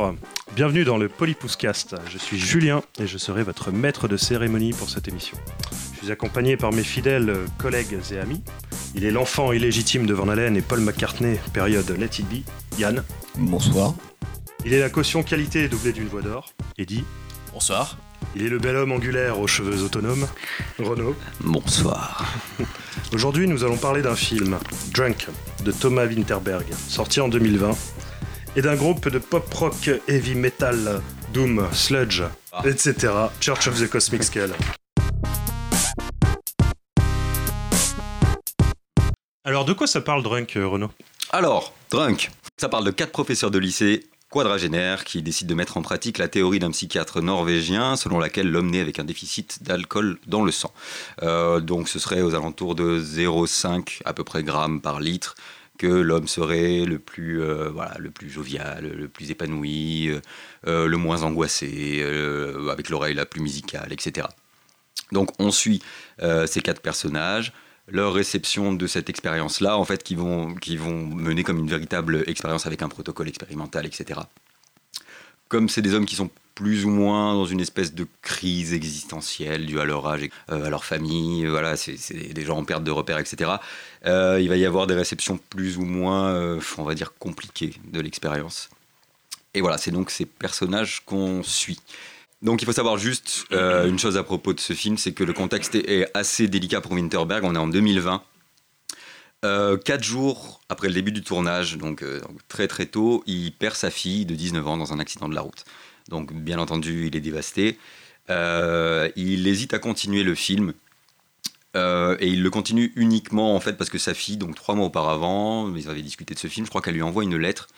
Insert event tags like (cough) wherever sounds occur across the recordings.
Bonjour, bienvenue dans le Polypouscast. Je suis Julien et je serai votre maître de cérémonie pour cette émission. Je suis accompagné par mes fidèles collègues et amis. Il est l'enfant illégitime de Van Halen et Paul McCartney, période Let It Be, Yann. Bonsoir. Il est la caution qualité doublée d'une voix d'or, Eddie. Bonsoir. Il est le bel homme angulaire aux cheveux autonomes, Renaud. Bonsoir. Aujourd'hui, nous allons parler d'un film, Drunk, de Thomas Winterberg, sorti en 2020, et d'un groupe de pop-rock, heavy metal, doom, sludge, etc., Church of the Cosmic Scale. Alors, de quoi ça parle, Drunk, euh, Renaud? Alors, Drunk, ça parle de quatre professeurs de lycée quadragénaires qui décident de mettre en pratique la théorie d'un psychiatre norvégien selon laquelle l'homme naît avec un déficit d'alcool dans le sang. Euh, donc ce serait aux alentours de 0,5 à peu près grammes par litre l'homme serait le plus, euh, le plus jovial, le plus épanoui, euh, le moins angoissé, avec l'oreille la plus musicale, etc. Donc on suit ces quatre personnages leur réception de cette expérience-là, en fait, qui vont, qui vont mener comme une véritable expérience avec un protocole expérimental, etc. Comme c'est des hommes qui sont plus ou moins dans une espèce de crise existentielle due à leur âge, euh, à leur famille, euh, voilà, c'est des gens en perte de repères, etc. Euh, il va y avoir des réceptions plus ou moins, on va dire, compliquées de l'expérience. Et voilà, c'est donc ces personnages qu'on suit. Donc il faut savoir juste une chose à propos de ce film, c'est que le contexte est assez délicat pour Winterberg. On est en 2020. Euh, quatre jours après le début du tournage, donc, très très tôt, il perd sa fille de 19 ans dans un accident de la route. Donc bien entendu, il est dévasté. il hésite à continuer le film. et il le continue uniquement en fait parce que sa fille, donc trois mois auparavant, ils avaient discuté de ce film, je crois qu'elle lui envoie une lettre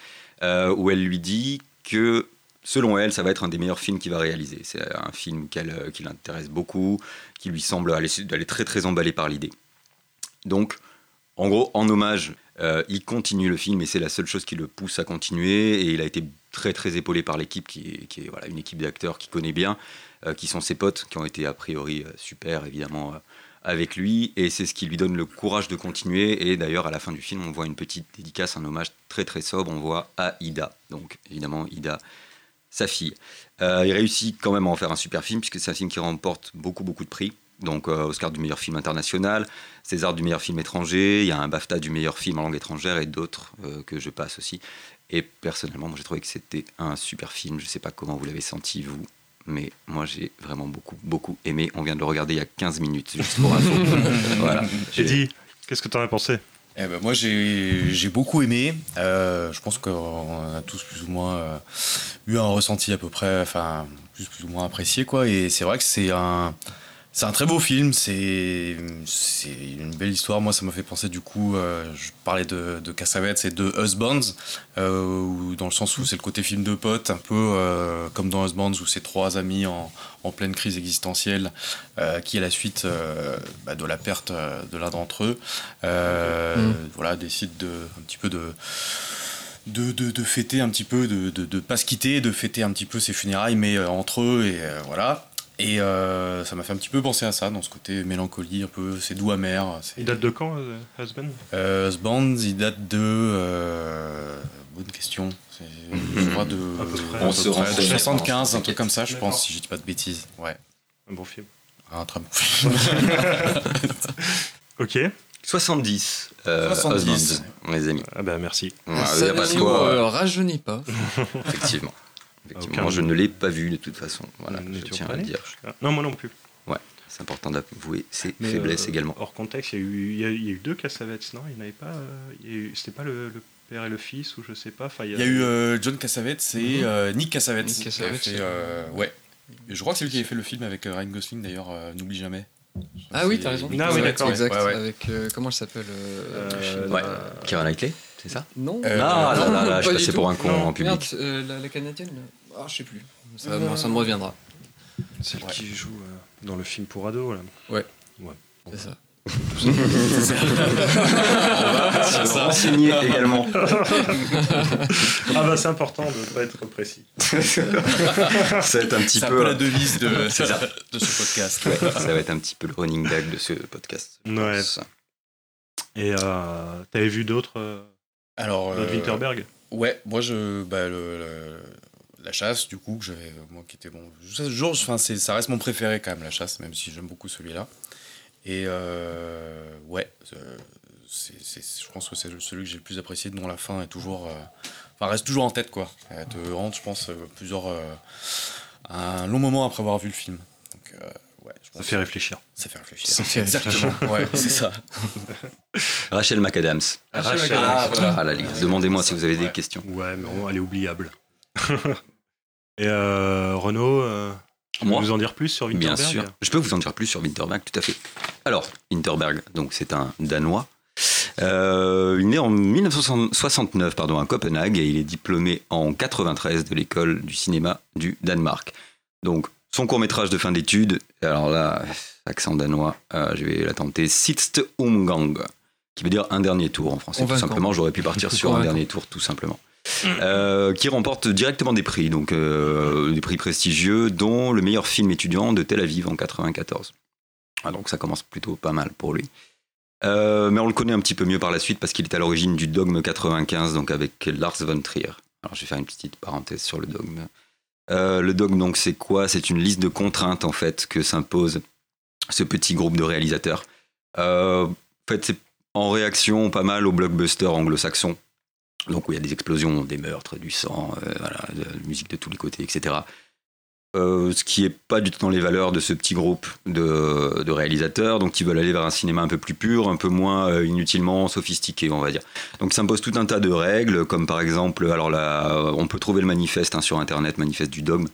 où elle lui dit que selon elle, ça va être un des meilleurs films qu'il va réaliser. C'est un film euh, qui l'intéresse beaucoup, qui lui semble aller, très très emballé par l'idée. Donc, en gros, en hommage, euh, il continue le film et c'est la seule chose qui le pousse à continuer. Et il a été très très épaulé par l'équipe, qui est, voilà, une équipe d'acteurs qu'il connaît bien, euh, qui sont ses potes, qui ont été a priori super évidemment avec lui. Et c'est ce qui lui donne le courage de continuer. Et d'ailleurs, à la fin du film, on voit une petite dédicace, un hommage très très sobre. On voit à Ida. Donc évidemment, Ida sa fille. Euh, il réussit quand même à en faire un super film, puisque c'est un film qui remporte beaucoup, beaucoup de prix. Donc, euh, Oscar du meilleur film international, César du meilleur film étranger, il y a un BAFTA du meilleur film en langue étrangère et d'autres euh, que je passe aussi. Et personnellement, moi j'ai trouvé que c'était un super film. Je ne sais pas comment vous l'avez senti, vous, mais moi j'ai vraiment beaucoup, beaucoup aimé. On vient de le regarder il y a 15 minutes, juste pour info. (laughs) voilà. J'ai dit, qu'est-ce que tu en as pensé? Eh ben moi j'ai beaucoup aimé. Euh, je pense qu'on a tous plus ou moins euh, eu un ressenti à peu près, enfin plus, plus ou moins apprécié quoi. Et c'est vrai que c'est un c'est un très beau film, c'est une belle histoire. Moi, ça m'a fait penser du coup, euh, je parlais de, de Cassavetes et de Husbands, euh, dans le sens où c'est le côté film de potes, un peu euh, comme dans Husbands, où c'est trois amis en, en, pleine crise existentielle, euh, qui à la suite bah, de la perte de l'un d'entre eux, mm. voilà, décident de, un petit peu de de, de, de, fêter un petit peu, de, de, de pas se quitter, de fêter un petit peu ses funérailles, mais entre eux, et voilà. Et euh, ça m'a fait un petit peu penser à ça, dans ce côté mélancolie, un peu, c'est doux amer. Il date de quand, euh, Husband? Euh, Husband, il date de. Euh, bonne question. Je crois de. On se 75, un truc comme ça, je pense, si je dis pas de bêtises. Ouais. Un bon film. Un très bon film. (laughs) (laughs) ok. 70. Euh, 70. les amis. Ah bah merci. ça ne rajeunit pas. (laughs) Effectivement. Effectivement, je ne l'ai pas vu de toute façon. Voilà, je tiens à le dire. Non, moi non plus. Ouais, c'est important d'avouer ses faiblesses euh, également. Hors contexte, il y a eu, il y a, eu deux Cassavetes, non? Il n'y avait pas. Euh, c'était pas le, père et le fils, ou je sais pas. il, y a, eu euh, John Cassavetes et mhm. Nick Cassavetes. Nick Cassavetes. ouais. Je crois que c'est lui qui avait fait le film avec Ryan Gosling d'ailleurs, N'oublie jamais. Ah oui, t'as raison. Ah oui, d'accord. Exact. Avec, comment elle s'appelle Ouais, Kira Knightley c'est ça Non. Euh, ah, là, là, là, je passais pour un con en public. Merde, euh, la, canadienne Ah, je sais plus. Ça, ça me reviendra. Celle qui joue euh, dans le film pour ados, là. Ouais. Ouais. C'est ça. c'est ça. (laughs) signé également. ah bah c'est important de ne pas être précis. (laughs) ça va être un petit peu... la devise de, (laughs) de ce podcast. ça va être un petit peu le running gag de ce podcast. Ouais. Et euh, t'avais vu d'autres alors, euh, Winterberg Ouais, moi je, bah, la chasse, du coup, que j'avais, moi qui était bon. Ça, toujours, enfin, c'est, ça reste mon préféré quand même, la chasse, même si j'aime beaucoup celui-là. Et euh, ouais, euh, c'est, c'est- je pense que c'est celui que j'ai le plus apprécié, dont la fin est toujours. euh, enfin, reste toujours en tête, quoi. Elle te rentre, je pense, euh, plusieurs. euh, un long moment après avoir vu le film. Donc, euh, je Ça fait réfléchir. ça fait réfléchir. Ça fait Exactement, ouais, c'est ça. (laughs) Rachel McAdams. Rachel, Ah, voilà. à la ligue. Demandez-moi si vous avez des questions. Ouais, mais bon, elle est oubliable. (laughs) Et euh, Renaud, euh, tu peux Moi nous en dire plus sur Bien Winterberg sûr. Je peux vous en dire plus sur Winterberg, tout à fait. Alors, Winterberg, donc c'est un Danois. Euh, il est né en 1969 pardon, à Copenhague et il est diplômé en 93 de l'école du cinéma du Danemark. Donc, son court-métrage de fin d'études, alors là, accent danois, euh, je vais la tenter, Sitste Omgang, qui veut dire un dernier tour en français. Tout simplement, j'aurais pu partir (laughs) sur un dernier tour, tout simplement. Euh, qui remporte directement des prix, donc euh, des prix prestigieux, dont le meilleur film étudiant de Tel Aviv en 94. Ah, donc ça commence plutôt pas mal pour lui. Euh, mais on le connaît un petit peu mieux par la suite parce qu'il est à l'origine du Dogme 95, donc avec Lars von Trier. Alors je vais faire une petite parenthèse sur le dogme. Euh, le dogme, donc, c'est quoi? C'est une liste de contraintes en fait que s'impose ce petit groupe de réalisateurs. Euh, en fait, c'est en réaction pas mal aux blockbusters anglo-saxons. Donc où il y a des explosions, des meurtres, du sang, euh, de la musique de tous les côtés, etc. Euh, ce qui est pas du tout dans les valeurs de ce petit groupe de, de réalisateurs, donc ils veulent aller vers un cinéma un peu plus pur, un peu moins euh, inutilement sophistiqué, on va dire. Donc ça impose tout un tas de règles, comme par exemple, alors là, on peut trouver le manifeste hein, sur internet, manifeste du dogme.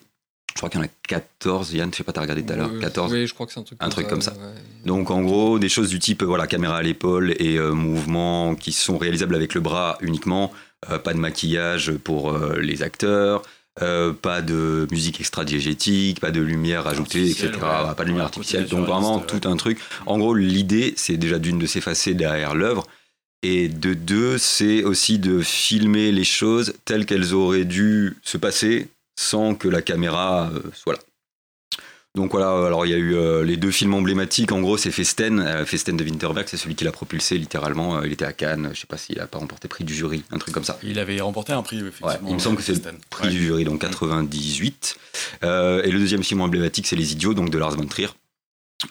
Je crois qu'il y en a 14, Yann, je sais pas, t'as regardé tout à l'heure, Euh, 14. Oui, je crois que c'est un truc Un truc comme ça. ouais. Donc en gros, des choses du type voilà, caméra à l'épaule et euh, mouvements qui sont réalisables avec le bras uniquement, euh, pas de maquillage pour euh, les acteurs, euh, pas de musique extra-diégétique, pas de lumière ajoutée, etc. Ouais. Pas de lumière artificielle. Donc vraiment naturaliste, tout un truc. En gros, l'idée, c'est déjà d'une de s'effacer derrière l'œuvre. Et de deux, c'est aussi de filmer les choses telles qu'elles auraient dû se passer sans que la caméra euh, soit là. Donc voilà, alors il y a eu euh, les deux films emblématiques. En gros, c'est Festen. Euh, Festen de Winterberg, c'est celui qui l'a propulsé littéralement. Euh, il était à Cannes. Je sais pas s'il a pas remporté prix du jury, un truc comme ça. Il avait remporté un prix, effectivement. Ouais, il me semble que c'est le. Prix Ouais. du jury, donc 98. Euh, et le deuxième film emblématique, c'est Les Idiots, donc de Lars von Trier.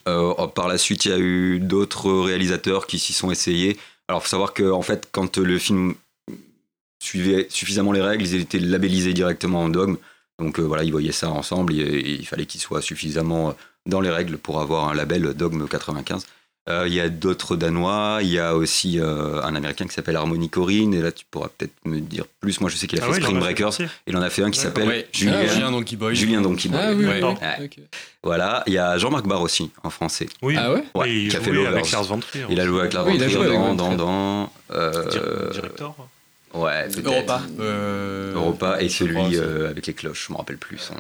Euh, oh, par la suite, il y a eu d'autres réalisateurs qui s'y sont essayés. Alors, faut savoir que en fait, quand le film suivait suffisamment les règles, ils étaient labellisés directement en dogme. Donc euh, voilà, ils voyaient ça ensemble. et- et il fallait qu'ils soient suffisamment euh, dans les règles pour avoir un label dogme 95. Euh, Il y a d'autres Danois, il y a aussi euh, un Américain qui s'appelle Harmony Corrine, et là tu pourras peut-être me dire plus. Moi je sais qu'il a Ah fait en Spring a fait Breakers, il en a fait un qui s'appelle Ouais, Julien. Julien Donkey Boy. Julien Donkey Boy. Ah oui, Ouais. oui, Ouais. oui. ok. Voilà, il y a Jean-Marc Barr aussi en français. Oui, Ah ouais? Et il qui a fait Lovers. avec Lars von Trier. Il a joué avec la Oui, il a joué avec dans, Von dans, Trier. dans, euh, Dir- Director ouais, peut-être. Europa. Euh, Europa et celui euh, avec les cloches, je me rappelle plus. son-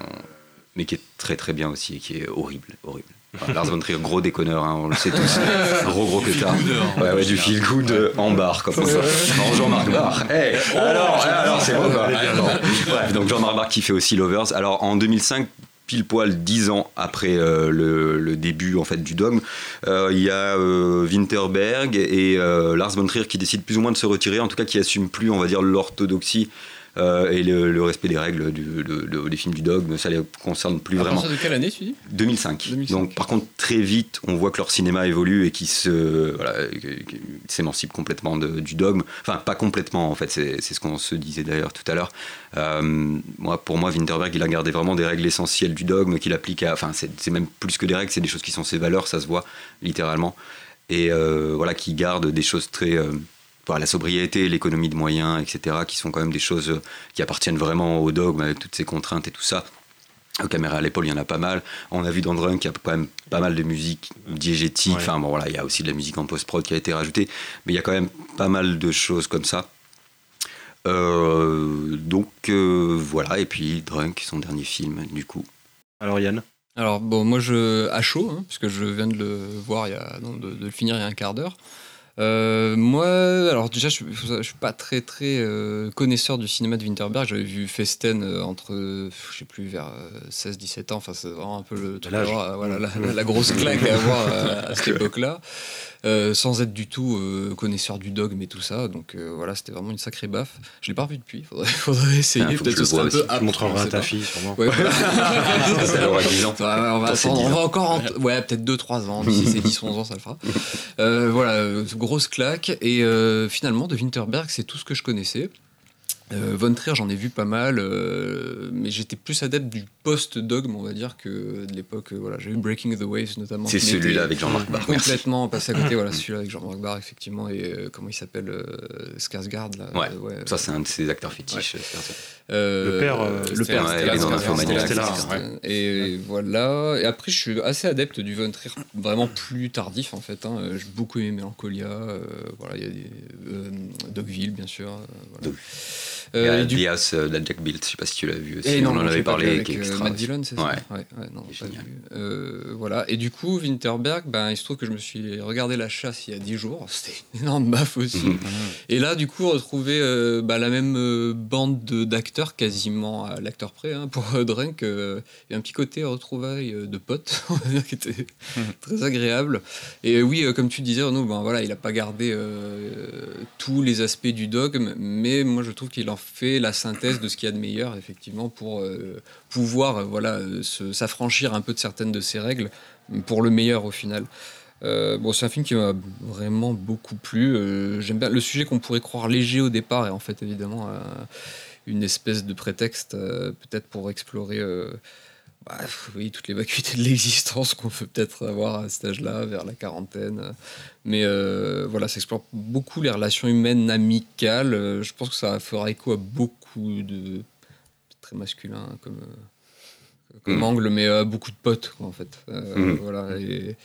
Mais qui est très très bien aussi et qui est horrible, horrible. Enfin, (laughs) Lars von Trier, gros déconneur, hein, on le sait tous. (laughs) gros gros pétard. Ouais, ouais, du feel good euh, en barre, comme ça. Non, Jean-Marc Barr. Hey, alors, alors, c'est bon, quoi. Donc Jean-Marc Barr qui fait aussi Lovers. Alors, en 2005, pile poil 10 ans après euh, le, début en fait du dogme, euh, il y a euh, Winterberg et Lars von Trier qui décident plus ou moins de se retirer, en tout cas qui assument plus, on va dire, l'orthodoxie euh, et le, le respect des règles du, des films du dogme. Ça les concerne plus À vraiment. partir de quelle année, tu dis 2005. 2005. Donc, par contre, très vite, on voit que leur cinéma évolue et qu'ils se, voilà, s'émancipent complètement de- du dogme. Enfin, pas complètement, en fait. C'est ce qu'on se disait d'ailleurs tout à l'heure. Euh, moi, pour moi, Winterberg, il a gardé vraiment des règles essentielles du dogme qu'il applique à. Enfin, c'est c'est même plus que des règles, c'est des choses qui sont ses valeurs, ça se voit littéralement. Et euh, voilà, qui garde des choses très. Voilà, la sobriété, l'économie de moyens, etc., qui sont quand même des choses euh, qui appartiennent vraiment au dogme avec toutes ces contraintes et tout ça. Aux caméras à l'épaule, il y en a pas mal. On a vu dans Drunk, il y a quand même pas mal de musique diégétique. Ouais. Enfin, bon, voilà, il y a aussi de la musique en post-prod qui a été rajoutée. Mais il y a quand même pas mal de choses comme ça. Euh, donc, euh, voilà. Et puis, Drunk, son dernier film, du coup. Alors Yann? Alors bon, moi je à chaud, hein, puisque je viens de le voir il y a, non, de, de le finir il y a un quart d'heure. Euh, moi, alors déjà, je, je suis pas très très euh, connaisseur du cinéma de Winterberg. J'avais vu Festen euh, entre, je sais plus, vers 16-17 ans. Enfin, c'est vraiment un peu le truc, voilà, la, grosse claque à avoir (laughs) à cette époque-là. sans être du tout connaisseur du dogme et tout ça. Donc voilà, c'était vraiment une sacrée baffe. Je l'ai pas revu depuis, faudrait, (laughs) faudrait essayer. Ah, que Peut-être sera voie un peu. Tu montreras on à ta fille, sûrement. Ouais, voilà. Elle aura 10 ans. Ouais, (laughs) ouais, on va attendre, on 10 va encore, en- ouais, peut-être 2-3 ans, d'ici c'est 10-11 ans, ça le fera. Voilà, euh, grosse claque. Et euh, finalement, de Winterberg, c'est tout ce que je connaissais. Euh, Von Trier, j'en ai vu pas mal, euh, mais j'étais plus adepte du post-dogme, on va dire, que de l'époque. euh, voilà, j'ai vu Breaking the Waves notamment. C'est celui-là avec Jean-Marc Barr. Merci. Complètement (laughs) passé à côté, voilà, celui-là avec Jean-Marc Barr, effectivement, et euh, comment il s'appelle euh, Skarsgård, là. Ouais, euh, Ça, c'est un de ses acteurs fétiches. euh, Le père, euh, le père, ouais. Et voilà. Et après, je suis assez adepte du Von Trier, vraiment plus tardif en fait. hein. J'ai beaucoup aimé Mélancolia. euh, voilà, il y a des euh, Dogville, bien sûr. euh, voilà. Euh, et du- The House euh, d'Jack Bilt, je sais pas si tu l'as vu aussi. et non, on en avait parlé, avec, qui est euh, extra. Matt. Dillon, c'est ça Ouais. ouais, ouais, non, C'est pas génial. vu. Euh, voilà. Et du coup, Winterberg, ben, il se trouve que je me suis regardé La Chasse il y a 10 jours. (laughs) C'était une énorme baffe aussi. Mhm. Et là, du coup, retrouver euh, bah, la même bande de- d'acteurs, quasiment à l'acteur près, hein, pour euh, Drunk. euh, et un petit côté retrouvailles euh, de potes, (laughs) on va dire, qui était très agréable. Et oui, euh, comme tu disais, Renaud, ben, voilà, il n'a pas gardé euh, tous les aspects du dogme, mais moi, je trouve qu'il en fait la synthèse de ce qu'il y a de meilleur, effectivement, pour euh, pouvoir euh, voilà, euh, s'affranchir un peu de certaines de ses règles, pour le meilleur au final. Bon, c'est un film qui m'a vraiment beaucoup plu. J'aime bien le sujet qu'on pourrait croire léger au départ, et en fait, évidemment, une espèce de prétexte, peut-être pour explorer bah, oui, toutes les vacuités de l'existence qu'on peut peut-être avoir à cet âge-là, vers la quarantaine. Mais euh, voilà, ça explore beaucoup les relations humaines amicales. Euh, je pense que ça fera écho à beaucoup de très masculin comme, euh, comme Mm. angle, mais à beaucoup de potes, quoi, en fait. Euh, Mm. Voilà, et,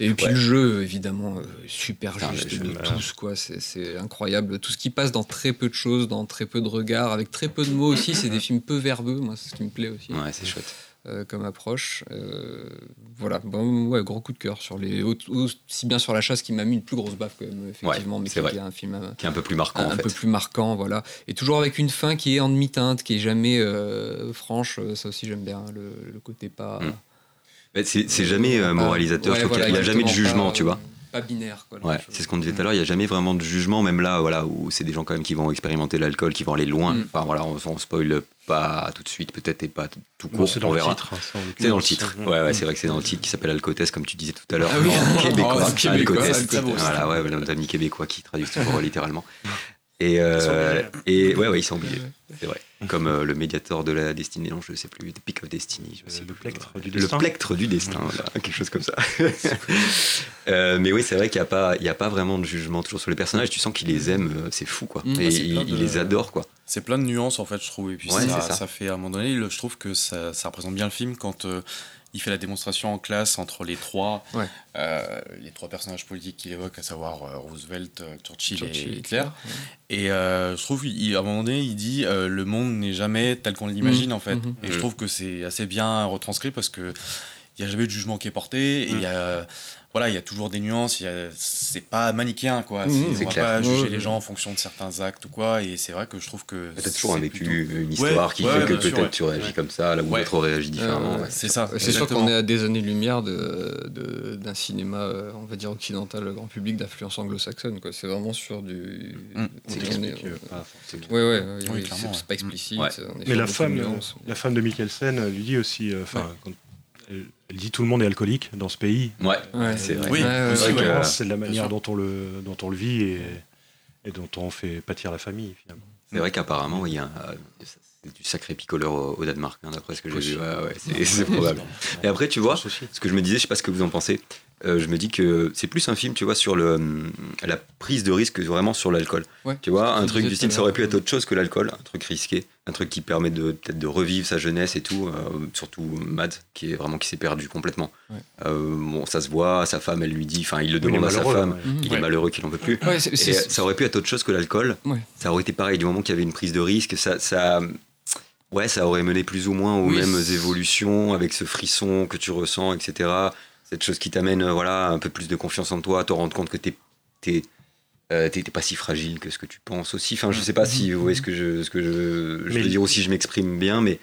et puis Ouais. le jeu, évidemment, super Putain, juste de tous, quoi. C'est c'est incroyable. Tout ce qui passe dans très peu de choses, dans très peu de regards, avec très peu de mots aussi. C'est des films peu verbeux, moi, c'est ce qui me plaît aussi Ouais, c'est chouette. Euh, comme approche. Euh, voilà, bon, ouais, gros coup de cœur sur les au- aussi bien sur la chasse qui m'a mis une plus grosse baffe quand même effectivement, mais c'est qui vrai. est un film euh, Qui est un peu plus marquant, un, en fait. peu plus marquant, voilà, et toujours avec une fin qui est en demi-teinte, qui est jamais franche. Ça aussi j'aime bien le, le côté pas. Mm. Mais C'est jamais moralisateur, ouais, voilà, qu'il n'y a jamais de jugement, pas- tu vois. Pas binaire, quoi. Ouais, c'est ce qu'on disait tout à l'heure, il n'y a jamais vraiment de jugement, même là, voilà, où c'est des gens quand même qui vont expérimenter l'alcool, qui vont aller loin. Mm. Enfin voilà, on, on spoil pas tout de suite, peut-être, et pas tout Bon, court, c'est dans on le verra. titre. hein, C'est dans le titre. Ouais, ouais, c'est vrai que c'est dans le titre qui s'appelle Alcotest, comme tu disais tout à l'heure. Ah oui. québécois. Oh, Alcotest. ça. Voilà, ouais, notre ami québécois qui traduit toujours littéralement. (laughs) Et, euh, et ouais, ouais, ils sont oubliés. C'est vrai. Comme euh, le médiateur de la destinée, non, je sais plus, The Peak of Destiny. Je Euh, sais le plus. plectre du Le destin. plectre du destin, voilà, quelque chose comme ça. (laughs) Euh, mais oui, c'est vrai qu'il n'y a, pas- il y a pas vraiment de jugement toujours sur les personnages. Tu sens qu'il les aime, euh, c'est fou, quoi. Mm. Et c'est il, les adore, quoi. C'est plein de nuances en fait, je trouve. Et puis Ouais, ça, ça. ça fait à un moment donné, le- je trouve que ça, ça représente bien le film quand euh, il fait la démonstration en classe entre les trois, Ouais. euh, les trois personnages politiques qu'il évoque, à savoir euh, Roosevelt, euh, Churchill, Churchill, et Hitler. Et euh, je trouve, il, à un moment donné, il dit euh, le monde n'est jamais tel qu'on l'imagine en fait. Mhm. Et je trouve que c'est assez bien retranscrit parce que il n'y a jamais de jugement qui est porté et il y a voilà, il y a toujours des nuances, a- c'est pas manichéen quoi. C'est- c'est on va clair. pas juger les gens en fonction de certains actes ou quoi. Et c'est vrai que je trouve que T'as toujours un vécu, plutôt- une histoire qui ouais, fait que peut-être ouais. tu réagis Ouais. comme ça, là où réagissent différemment. Euh, ouais. C'est ça. C'est sûr qu'on est à des années-lumière de, de- d'un cinéma, euh, on va dire, occidental, grand public, d'influence anglo-saxonne. quoi. C'est vraiment sur du. Mm. on C'est euh, Oui, oui, clairement, c'est, pas explicite. Mais la femme, nuances. la femme de Mikkelsen lui dit aussi, enfin, quand elle, dit tout le monde est alcoolique dans ce pays. Ouais, Ouais. c'est vrai. Oui, Ouais, ouais, aussi, ouais. ouais. Vraiment, que- c'est de la manière dont on le dont on le vit et, et dont on fait pâtir la famille finalement. C'est vrai qu'apparemment, il y a un- c'est du sacré picoleur au, au Danemark, hein, d'après ce que j'ai vu. Ouais, ouais, c'est, c'est probable. (laughs) Et après, tu vois, ce que je me disais, je sais pas ce que vous en pensez, euh, je me dis que c'est plus un film, tu vois, sur le, hum, la prise de risque vraiment sur l'alcool. Ouais. Tu vois, un truc du style, ça aurait pu être autre chose que l'alcool, un truc risqué, un truc qui permet de peut-être de revivre sa jeunesse et tout, euh, surtout Mad, qui est vraiment qui s'est perdu complètement. Ouais. Euh, bon, ça se voit, sa femme, elle lui dit, enfin, il le Il demande à sa femme, ouais. Il Ouais. est malheureux qu'il en veut plus. Ouais, c'est- Et c'est- ça aurait pu être autre chose que l'alcool. Ouais. Ça aurait été pareil du moment qu'il y avait une prise de risque. Ça, ça, ouais, ça aurait mené plus ou moins aux Oui, mêmes évolutions avec ce frisson que tu ressens, etc. Cette chose qui t'amène, euh, voilà, un peu plus de confiance en toi, te rendre compte que t'es, t'es, euh, pas si fragile que ce que tu penses aussi. Enfin, je sais pas si vous voyez ce que je, ce que je, veux dire ou si je m'exprime bien, mais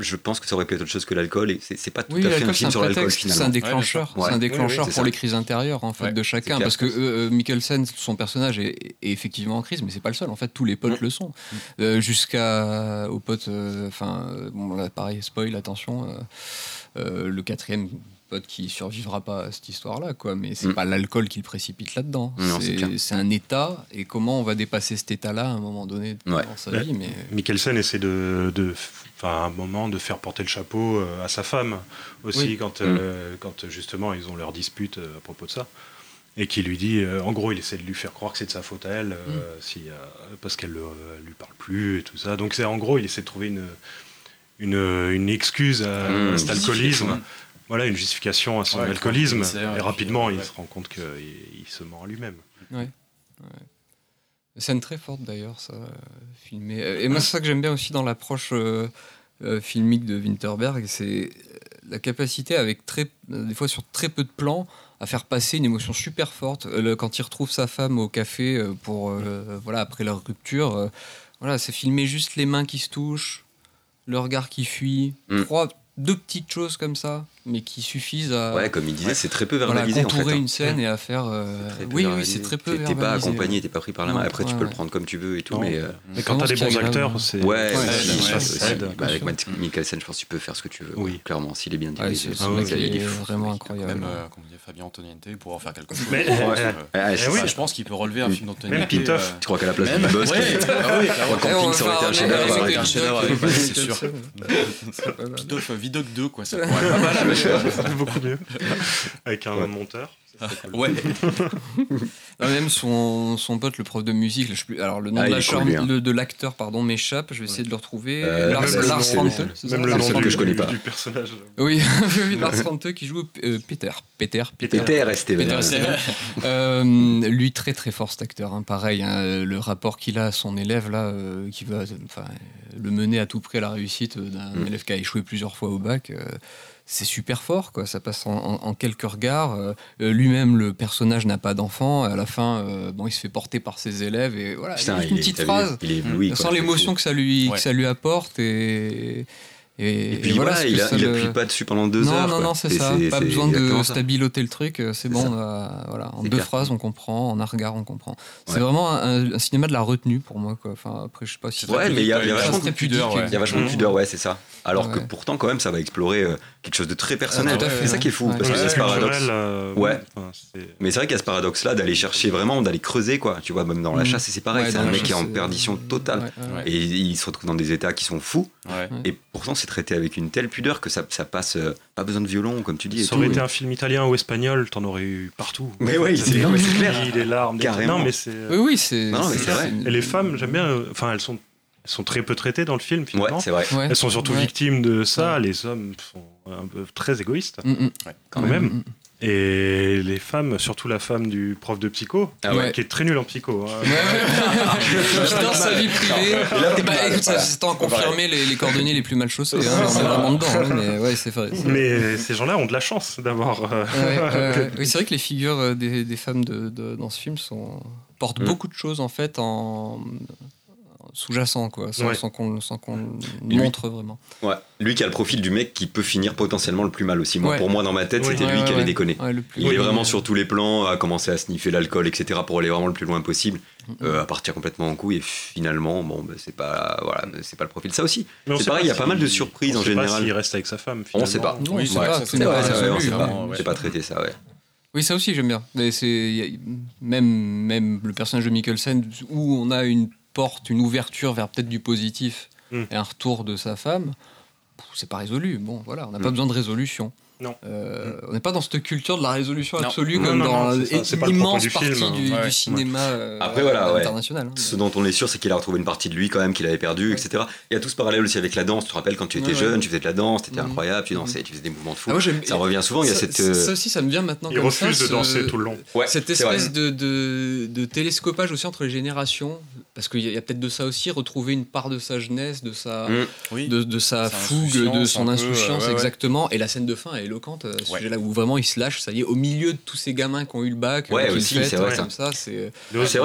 je pense que ça aurait pu être autre chose que l'alcool et c'est pas tout Oui, à fait un film un sur l'alcool prétexte, c'est un finalement. déclencheur, Ouais, c'est un déclencheur pour ça. les crises intérieures en fait Ouais, de chacun, parce que euh, Mikkelsen, son personnage est, est effectivement en crise, mais c'est pas le seul. En fait, tous les potes Mm. le sont, Euh, jusqu'à aux potes. euh, Enfin, euh, bon là, pareil, spoil, attention. euh, euh, le quatrième pote qui survivra pas à cette histoire-là, quoi. Mais c'est Mm. pas l'alcool qui le précipite là-dedans. C'est un état, et comment on va dépasser cet état-là à un moment donné Ouais. dans sa vie. Mais Mikkelsen essaie de, de, enfin, à un moment, de faire porter le chapeau euh, à sa femme aussi Oui. quand, euh, quand justement ils ont leur dispute euh, à propos de ça. Et qui lui dit, euh, en gros, il essaie de lui faire croire que c'est de sa faute à elle, euh, si, euh, parce qu'elle ne lui parle plus et tout ça. Donc, c'est en gros, il essaie de trouver une, une, une excuse à, Mmh, à cet alcoolisme. Voilà, une justification à son Ouais, alcoolisme. et Et puis, rapidement, euh, il ouais. se rend compte qu'il il se ment à lui-même. Scène très forte d'ailleurs, ça, euh, filmé. Euh, Et moi, c'est ça que j'aime bien aussi dans l'approche euh, euh, filmique de Winterberg, c'est la capacité, avec très, euh, des fois sur très peu de plans, à faire passer une émotion super forte. Euh, le- quand il retrouve sa femme au café euh, pour, euh, voilà, après leur rupture, euh, voilà, c'est filmer juste les mains qui se touchent, le regard qui fuit, Mm. trois, deux petites choses comme ça, mais qui suffisent à Ouais, comme il disait, c'est très peu voilà, verbalisé en fait. contourer hein. une scène et à faire. euh, oui, oui, verbalisé. c'est très peu. T'es- pas verbalisé, accompagné, t'es pas pris par la main. Non, Après, tu ouais, peux le prendre comme tu veux et tout, mais. euh, Mais quand Non, tu as ce des bons acteurs, c'est. Ouais, avec Matt Mikkelsen, je pense que tu peux faire ce que tu veux. Oui. Clairement, s'il est bien dirigé. c'est il est c'est vraiment incroyable. Même, euh, comme dit Fabien Antoniente, pour en faire quelque chose. Ah, Eh c'est. Je pense qu'il peut relever un film d'Antoniente. Même Pitoff. Tu crois qu'à la place Même, du boss. Camping, ça aurait été un chef-d'œuvre, c'est sûr. (laughs) c'est. Pitoff, Vidoc 2, quoi. Ça pourrait être pas mal. Beaucoup mieux. Avec un Ouais. monteur. Ouais. (laughs) Non, même son, son pote, le prof de musique, je plus- alors le nom Ah, de la cool, hein. le- de l'acteur pardon m'échappe, je vais essayer de le retrouver. Euh, Lars, même Lars Fante, c'est ça Même le nom c'est du, que je connais pas. du personnage. Oui, (laughs) Lars Fante qui joue euh, Peter. Peter. Peter. Peter Esteban. Euh, lui très très fort cet acteur, hein. pareil, hein, le rapport qu'il a à son élève là, euh, qui va enfin, le mener à tout près à la réussite d'un Mm. élève qui a échoué plusieurs fois au bac, euh, c'est super fort quoi, ça passe en, en- en quelques regards. euh, euh, Lui-même le personnage n'a pas d'enfant, à la fin euh, bon il se fait porter par ses élèves et voilà, Putain, juste il une est, petite vu, phrase. il est ébloui. On quoi, sent c'est l'émotion que ça lui Ouais. que ça lui apporte et et, Et puis et voilà, il, que a, le- pas dessus pendant deux non, heures. Non, quoi. non, c'est ça. Pas besoin de stabiloter le truc. euh, C'est bon. a- voilà, en deux clair. phrases, on comprend. En un regard, on comprend. C'est vraiment un, un cinéma de la retenue pour moi. Quoi. Enfin, après, je sais pas si. C'est Ouais, mais il y a- vachement très de pudeur. Il y a vachement de pudeur, ouais, c'est ça. Alors que pourtant, quand même, ça va explorer euh, quelque chose de très personnel. Ah, fait, c'est ça qui est fou. Parce a c'est ce paradoxe. euh, Ouais. Mais c'est vrai qu'il y a ce paradoxe-là d'aller chercher vraiment, d'aller creuser, quoi. Tu vois, même dans la Mm. chasse, c'est pareil. C'est un mec qui est en perdition euh, totale. Et il se retrouve dans des états qui sont fous. Et pourtant, c'est traité avec une telle pudeur que ça, ça passe. euh, pas besoin de violon, comme tu dis. Et Ça tout. aurait été un film italien ou espagnol, t'en aurais eu partout. Mais oui, Ça, c'est- non, mais c'est clair. Des larmes, des- Carrément. Non, mais c'est. Oui, oui, c'est. Non, mais c'est vrai. Et les femmes, j'aime bien. euh, Enfin, elles sont, elles sont très peu traitées dans le film Ouais, finalement. c'est vrai. Ouais. elles sont surtout Ouais. victimes de ça. Les hommes sont un peu très égoïstes Mm, mm. quand Ouais, même. mm, mm. Et les femmes, surtout la femme du prof de psycho, Ah ouais. qui est très nulle en psycho. hein. Ouais, dans (laughs) sa vie privée. Et Bah, mal. écoute, ça, Voilà. c'est en confirmer les, les cordonniers les plus mal chaussés. Hein, on est vraiment dedans. hein, mais ouais, c'est vrai. c'est vrai. Mais ces gens-là ont de la chance d'avoir. euh. (laughs) Oui, c'est vrai que les figures euh, des, des femmes de, de- dans ce film sont, portent Mm. beaucoup de choses en fait en sous-jacent, quoi, sans, Ouais. sans qu'on sans qu'on lui- montre vraiment. Ouais. Lui qui a le profil du mec qui peut finir potentiellement le plus mal aussi. Moi, Ouais. pour moi, dans ma tête, Oui. c'était Ouais, lui ouais, qui allait ouais. déconner. Ouais, le plus- Il est vraiment sur tous les plans, à commencer à sniffer l'alcool, etc., pour aller vraiment le plus loin possible, Mm, euh, à partir complètement en couille. Et finalement, bon, bah, c'est pas, voilà, c'est pas le profil. Ça aussi, c'est pareil, il y a pas mal de surprises on en sait pas général. s'il reste avec sa femme. On sait pas. Non, Oui, c'est pas- traité ça, ouais. Oui, ça aussi j'aime bien. Mais c'est il y a- même même le personnage de Mikkelsen où on a une porte, une ouverture vers peut-être du positif Mm. et un retour de sa femme. C'est pas résolu. Bon, voilà, on n'a pas Mm. besoin de résolution. Non. Euh, On n'est pas dans cette culture de la résolution Non. absolue Non, comme non, dans ça, l'immense du partie film. du, Ouais. du cinéma euh, Après, voilà, ouais. international. hein. Ce dont on est sûr, c'est qu'il a retrouvé une partie de lui quand même qu'il avait perdu, etc. Il y a tout ce parallèle aussi avec la danse. Tu te rappelles quand tu étais Ouais, jeune, ouais. tu faisais de la danse, t'étais Mhm. incroyable, tu dansais, tu faisais des mouvements de fou. Ah, ça revient souvent. Il y a ça, cette. ça- euh, ça aussi, ça me vient maintenant. Il comme refuse ça, de ce- danser tout le long. ouais, Cette espèce de, de, de télescopage aussi entre les générations, parce qu'il y a, peut-être de ça aussi, retrouver une part de sa jeunesse, de sa, Mm. De, de sa fougue, insouciance, de un son éloquente à ce ouais. sujet-là, où vraiment il se lâche, ça y est, au milieu de tous ces gamins qui ont eu le bac. Ouais, aussi, c'est vrai. Comme ça, c'est vrai, c'est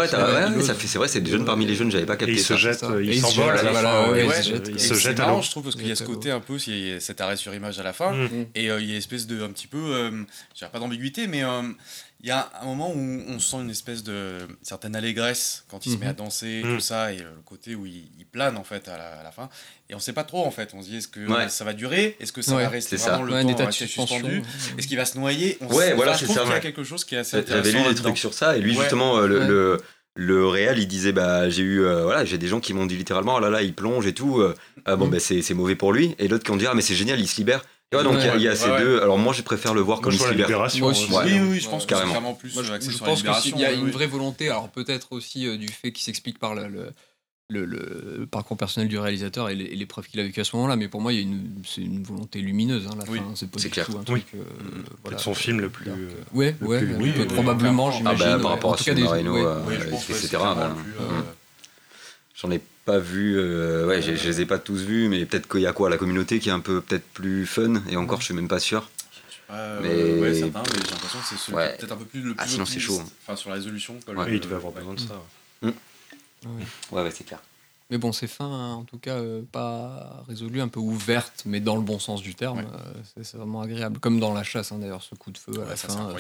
vrai, c'est des jeunes parmi les jeunes, j'avais pas capté. Ils se jettent, ils s'envolent. Ils se jettent à je trouve, parce qu'il y a ce côté un peu, cet arrêt sur image à la fin, et euh, il y a espèce de, un petit peu, euh, j'ai pas d'ambiguïté, mais il y a un moment où on sent une espèce de certaine allégresse quand il se met à mhm. danser, mmh. tout ça, et le côté où il, plane en fait à la, fin. Et on ne sait pas trop en fait. On se dit est-ce que ça va durer? Est-ce que ça va rester vraiment ça. le ouais, temps suspendu? Mhm. Est-ce qu'il va se noyer? On Ouais, sait, voilà, c'est ça. Il y a quelque chose qui est assez intéressant. J'avais lu des trucs sur ça, et lui justement, euh, le, le le réel il disait bah j'ai eu euh, voilà j'ai des gens qui m'ont dit littéralement oh là là il plonge et tout euh, ah bon ben bah, c'est mauvais pour lui. Et l'autre qui en dit ah mais c'est génial il se libère. Donc il y, a, ces deux. Alors moi, je préfère le voir comme une libération. Aussi. oui, oui, je pense que c'est vraiment plus. Je, euh, pense qu'il y a une vraie volonté. Alors peut-être aussi euh, du fait qu'il s'explique par le, parcours personnel du réalisateur et les preuves qu'il a vécue à ce moment-là. Mais pour moi, c'est une volonté lumineuse. Hein, la c'est clair. tout. Oui. Euh, mm. euh son film le plus. ouais, ouais, probablement, j'imagine. Par rapport à Marino, etc. Mm. J'en ai pas vu. Euh, ouais, je les ai pas tous vus, mais peut-être qu'il y a quoi La communauté qui est un peu peut-être plus fun, et encore, je suis même pas sûr. Euh, mais... Ouais, certains, mais j'ai l'impression que c'est celui peut-être un peu plus le ah, plus ah, sinon, c'est chaud. Hein. Enfin, sur la résolution. Quoi, ouais. le... il devait avoir besoin de ça. Mmh. Ouais, ouais, c'est clair. Mais bon, c'est fin, hein, en tout cas, euh, pas résolue, un peu ouverte, mais dans le bon sens du terme. C'est vraiment agréable. Comme dans la chasse, hein, d'ailleurs, ce coup de feu à la fin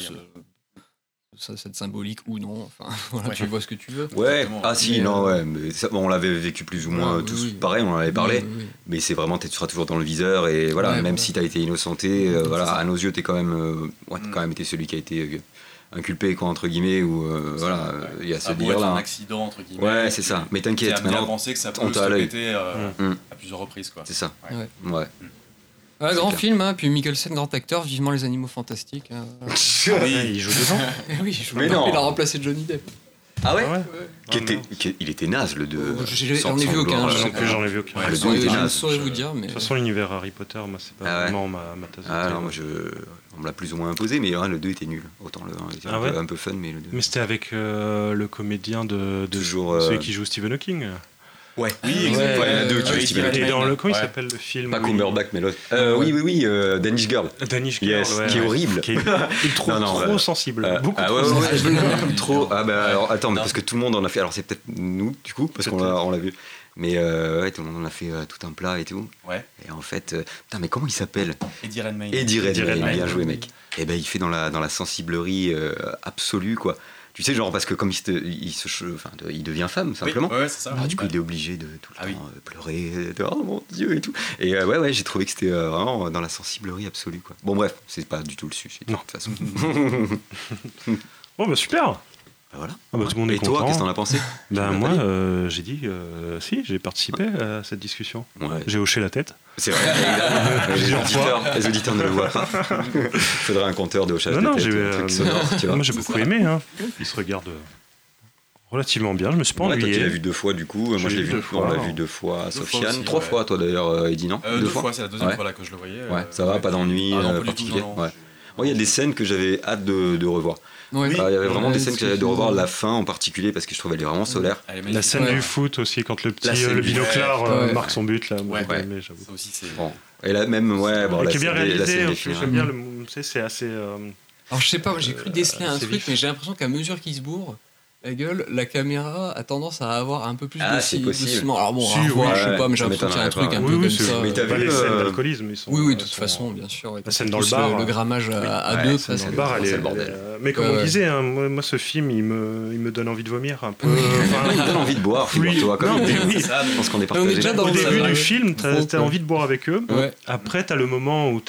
ça, cette symbolique ou non. Enfin, (laughs) voilà, tu vois ce que tu veux. Ouais. Ah si, non, euh, ouais. Mais ça, bon, on l'avait vécu plus ou moins ouais, tous pareil, on en avait parlé. Mais c'est vraiment, tu seras toujours dans le viseur et voilà, même si tu as été innocenté, euh, voilà, à nos yeux, t'es quand même, euh, mm. quand même été celui qui a été euh, inculpé quoi entre guillemets ou voilà, il y a ce délire là. Un hein. accident entre guillemets. Ouais, c'est ça. Mais t'inquiète, maintenant. On que ça peut se péter mm. à plusieurs reprises quoi. C'est ça. Ouais. Mm. Ouais, grand film, hein, puis Mikkelsen, grand acteur, vivement les animaux fantastiques. Hein. (laughs) Ah oui, il joue dedans. (laughs) Eh oui, il joue dedans. Il a remplacé Johnny Depp. Ah ouais, ah ouais. Qui était, qui, Il était naze le 2. J'en ai vu aucun. Euh, je sais plus, j'en ai vu aucun. Ah, le 2 était naze. Je saurais vous dire. Mais... De toute façon, l'univers Harry Potter, moi, c'est pas ah ouais. vraiment ma, ma tasse de Ah non, moi, je... on me l'a plus ou moins imposé, mais hein, le 2 était nul. Autant le 1 était ah un, ouais. peu, un, peu, fun, mais le 2. Mais c'était avec euh, le comédien de. de Toujours. Celui euh... qui joue Stephen Hawking. Ouais. Oui, exactement. Ouais, deux, tu il dans le coin, il s'appelle le film. Pas Cumberbatch, mais l'autre. Euh, oui, oui, oui, euh, Danish Girl. Euh, Danish Girl, qui est horrible. Qui est trop, ah, trop sensible. Beaucoup (laughs) trop. Ah bah alors attends, parce que tout le monde en a fait. Alors c'est peut-être nous, du coup, parce qu'on l'a vu. Mais tout le monde en a fait tout un plat et tout. Ouais. Et en fait, putain, mais comment il s'appelle? Eddie Redmayne. Eddie Redmayne, bien joué, mec. Et ben, il fait dans la, dans la sensiblerie absolue, quoi. Tu sais, genre, parce que comme il, se, il, se, enfin, il devient femme, simplement. Oui, ouais, ça, bah, du coup, il est obligé de tout le ah temps euh, pleurer, de, oh mon dieu, et tout. Et euh, ouais, ouais, j'ai trouvé que c'était euh, vraiment dans la sensiblerie absolue, quoi. Bon, bref, c'est pas du tout le sujet, de toute façon. (laughs) (laughs) (laughs) bon, bah super! Ah, voilà. Ah, bah, tout le monde est Et content. toi, qu'est-ce que t'en as pensé? Bah, moi, euh, j'ai dit, euh, si, j'ai participé à cette discussion. J'ai hoché la tête. C'est vrai. (laughs) les, auditeurs, les, auditeurs, ne le voient pas. Il (laughs) faudrait un compteur de hochage non, de non, euh, sonore. Moi, j'ai beaucoup aimé. Hein. Ils se regardent relativement bien. Je me suis pas ennuyé. Tu l'as vu deux fois du coup. Moi, je l'ai vu. Deux fois, on l'a vu deux fois. Sofiane, trois fois toi d'ailleurs, Eddy non? Deux, fois. c'est la deuxième fois que je le voyais. Ça va, pas d'ennui particulier. Il y a des scènes que j'avais hâte de revoir. Bah, il y avait vraiment des scènes que j'avais de revoir, la fin en particulier, parce que je trouvais elle est vraiment solaire. La scène du foot aussi, quand le petit euh, le binoclard euh, marque son but. Là, ouais, aimé, aussi, c'est. Et là, même, ouais, bon, là, qui est bien réalisé, hein, j'aime bien, le... c'est assez. Euh, Alors, je sais pas, j'ai cru euh, déceler un truc, mais j'ai l'impression qu'à mesure qu'il se bourre, Hegel, la caméra a tendance à avoir un peu plus ah, de si. Alors bon, si, hein, oui, je sais ouais, pas, mais j'ai l'impression qu'il y a un truc pas. un oui, peu oui, comme ça. Mais t'as pas les scènes euh, d'alcoolisme, ils sont. Oui, oui, de toute façon, bien sûr. La scène dans le bar. Hein. Le, grammage à, deux, ça c'est le bordel. Mais comme on disait, hein, moi, ce film, il me donne envie de vomir un peu. Euh, (laughs) il me donne envie de boire, figure-toi. Je pense qu'on est partagé. Au début du film, t'as envie de boire avec eux. Après, t'as le moment où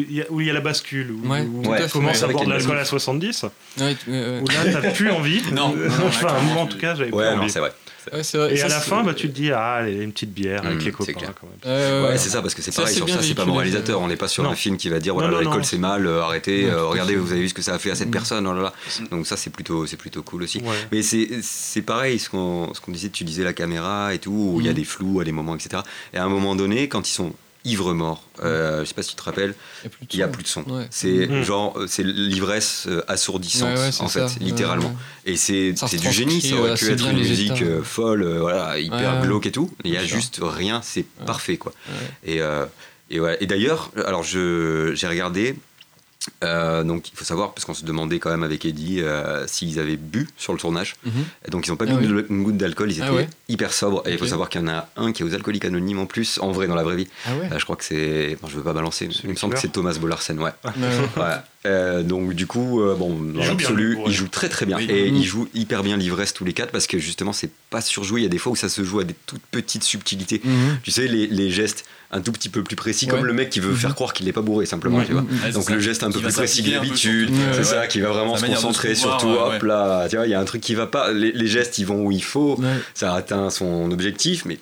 il y a la bascule, où tu commences à boire de l'alcool à 70. Où là, t'as plus envie. Non, non, non (laughs) enfin, moi en tout cas, j'avais ouais, pas envie. c'est vrai. Ouais, vrai. Et à la fin, bah, tu te dis, ah, une petite bière avec mm, les copains. Quand même. Ouais, c'est ça, parce que c'est pareil, sur ça, c'est pas moralisateur. On n'est pas sur un film qui va dire, voilà, l'école c'est mal, euh, arrêtez, euh, regardez, vous avez vu ce que ça a fait à cette mm. personne. Oh Là, là. Donc ça, c'est plutôt, plutôt cool aussi. Mais c'est pareil, ce qu'on qu disait, tu disais la caméra et tout, où il y a mm. des flous à des moments, etc. Et à un moment donné, quand ils sont ivre mort. Euh, je sais pas si tu te rappelles, il n'y a plus de son. C'est mm. genre, euh, c'est l'ivresse euh, assourdissante, en fait, littéralement. Et c'est du génie, ça aurait pu être une musique euh, folle, voilà, hyper glauque et tout. Il n'y a juste rien, c'est parfait, quoi. Et, et, et d'ailleurs, alors j'ai regardé, euh, donc il faut savoir, parce qu'on se demandait quand même avec Eddie euh, s'ils avaient bu sur le tournage. Mhm. Et donc ils n'ont pas Ah bu oui. une goutte d'alcool, ils étaient Ah ouais. hyper sobres. Et il faut savoir qu'il y en a un qui est aux alcooliques anonymes en plus, en vrai, dans la vraie vie. Ah ouais Euh, je crois que c'est. Bon, je veux pas balancer, mais il me semble que c'est Thomas Bollarsen, ouais. Donc du coup, bon, dans l'absolu, lui, ouais. il joue très très bien Oui. et Mhm. il joue hyper bien l'ivresse tous les quatre parce que justement c'est pas surjoué. Il y a des fois où ça se joue à des toutes petites subtilités. Mhm. Tu sais les, les gestes un tout petit peu plus précis, Ouais. comme le mec qui veut Mhm. faire croire qu'il n'est pas bourré simplement, Ouais. tu vois. Mhm. Ouais, Donc le geste un peu plus précis que d'habitude, c'est Ouais, ça, qui va vraiment se concentrer sur tout. Hop là, tu vois, il y a un truc qui va pas. Les, les gestes, ils vont où il faut. Ouais. Ça atteint son objectif, mais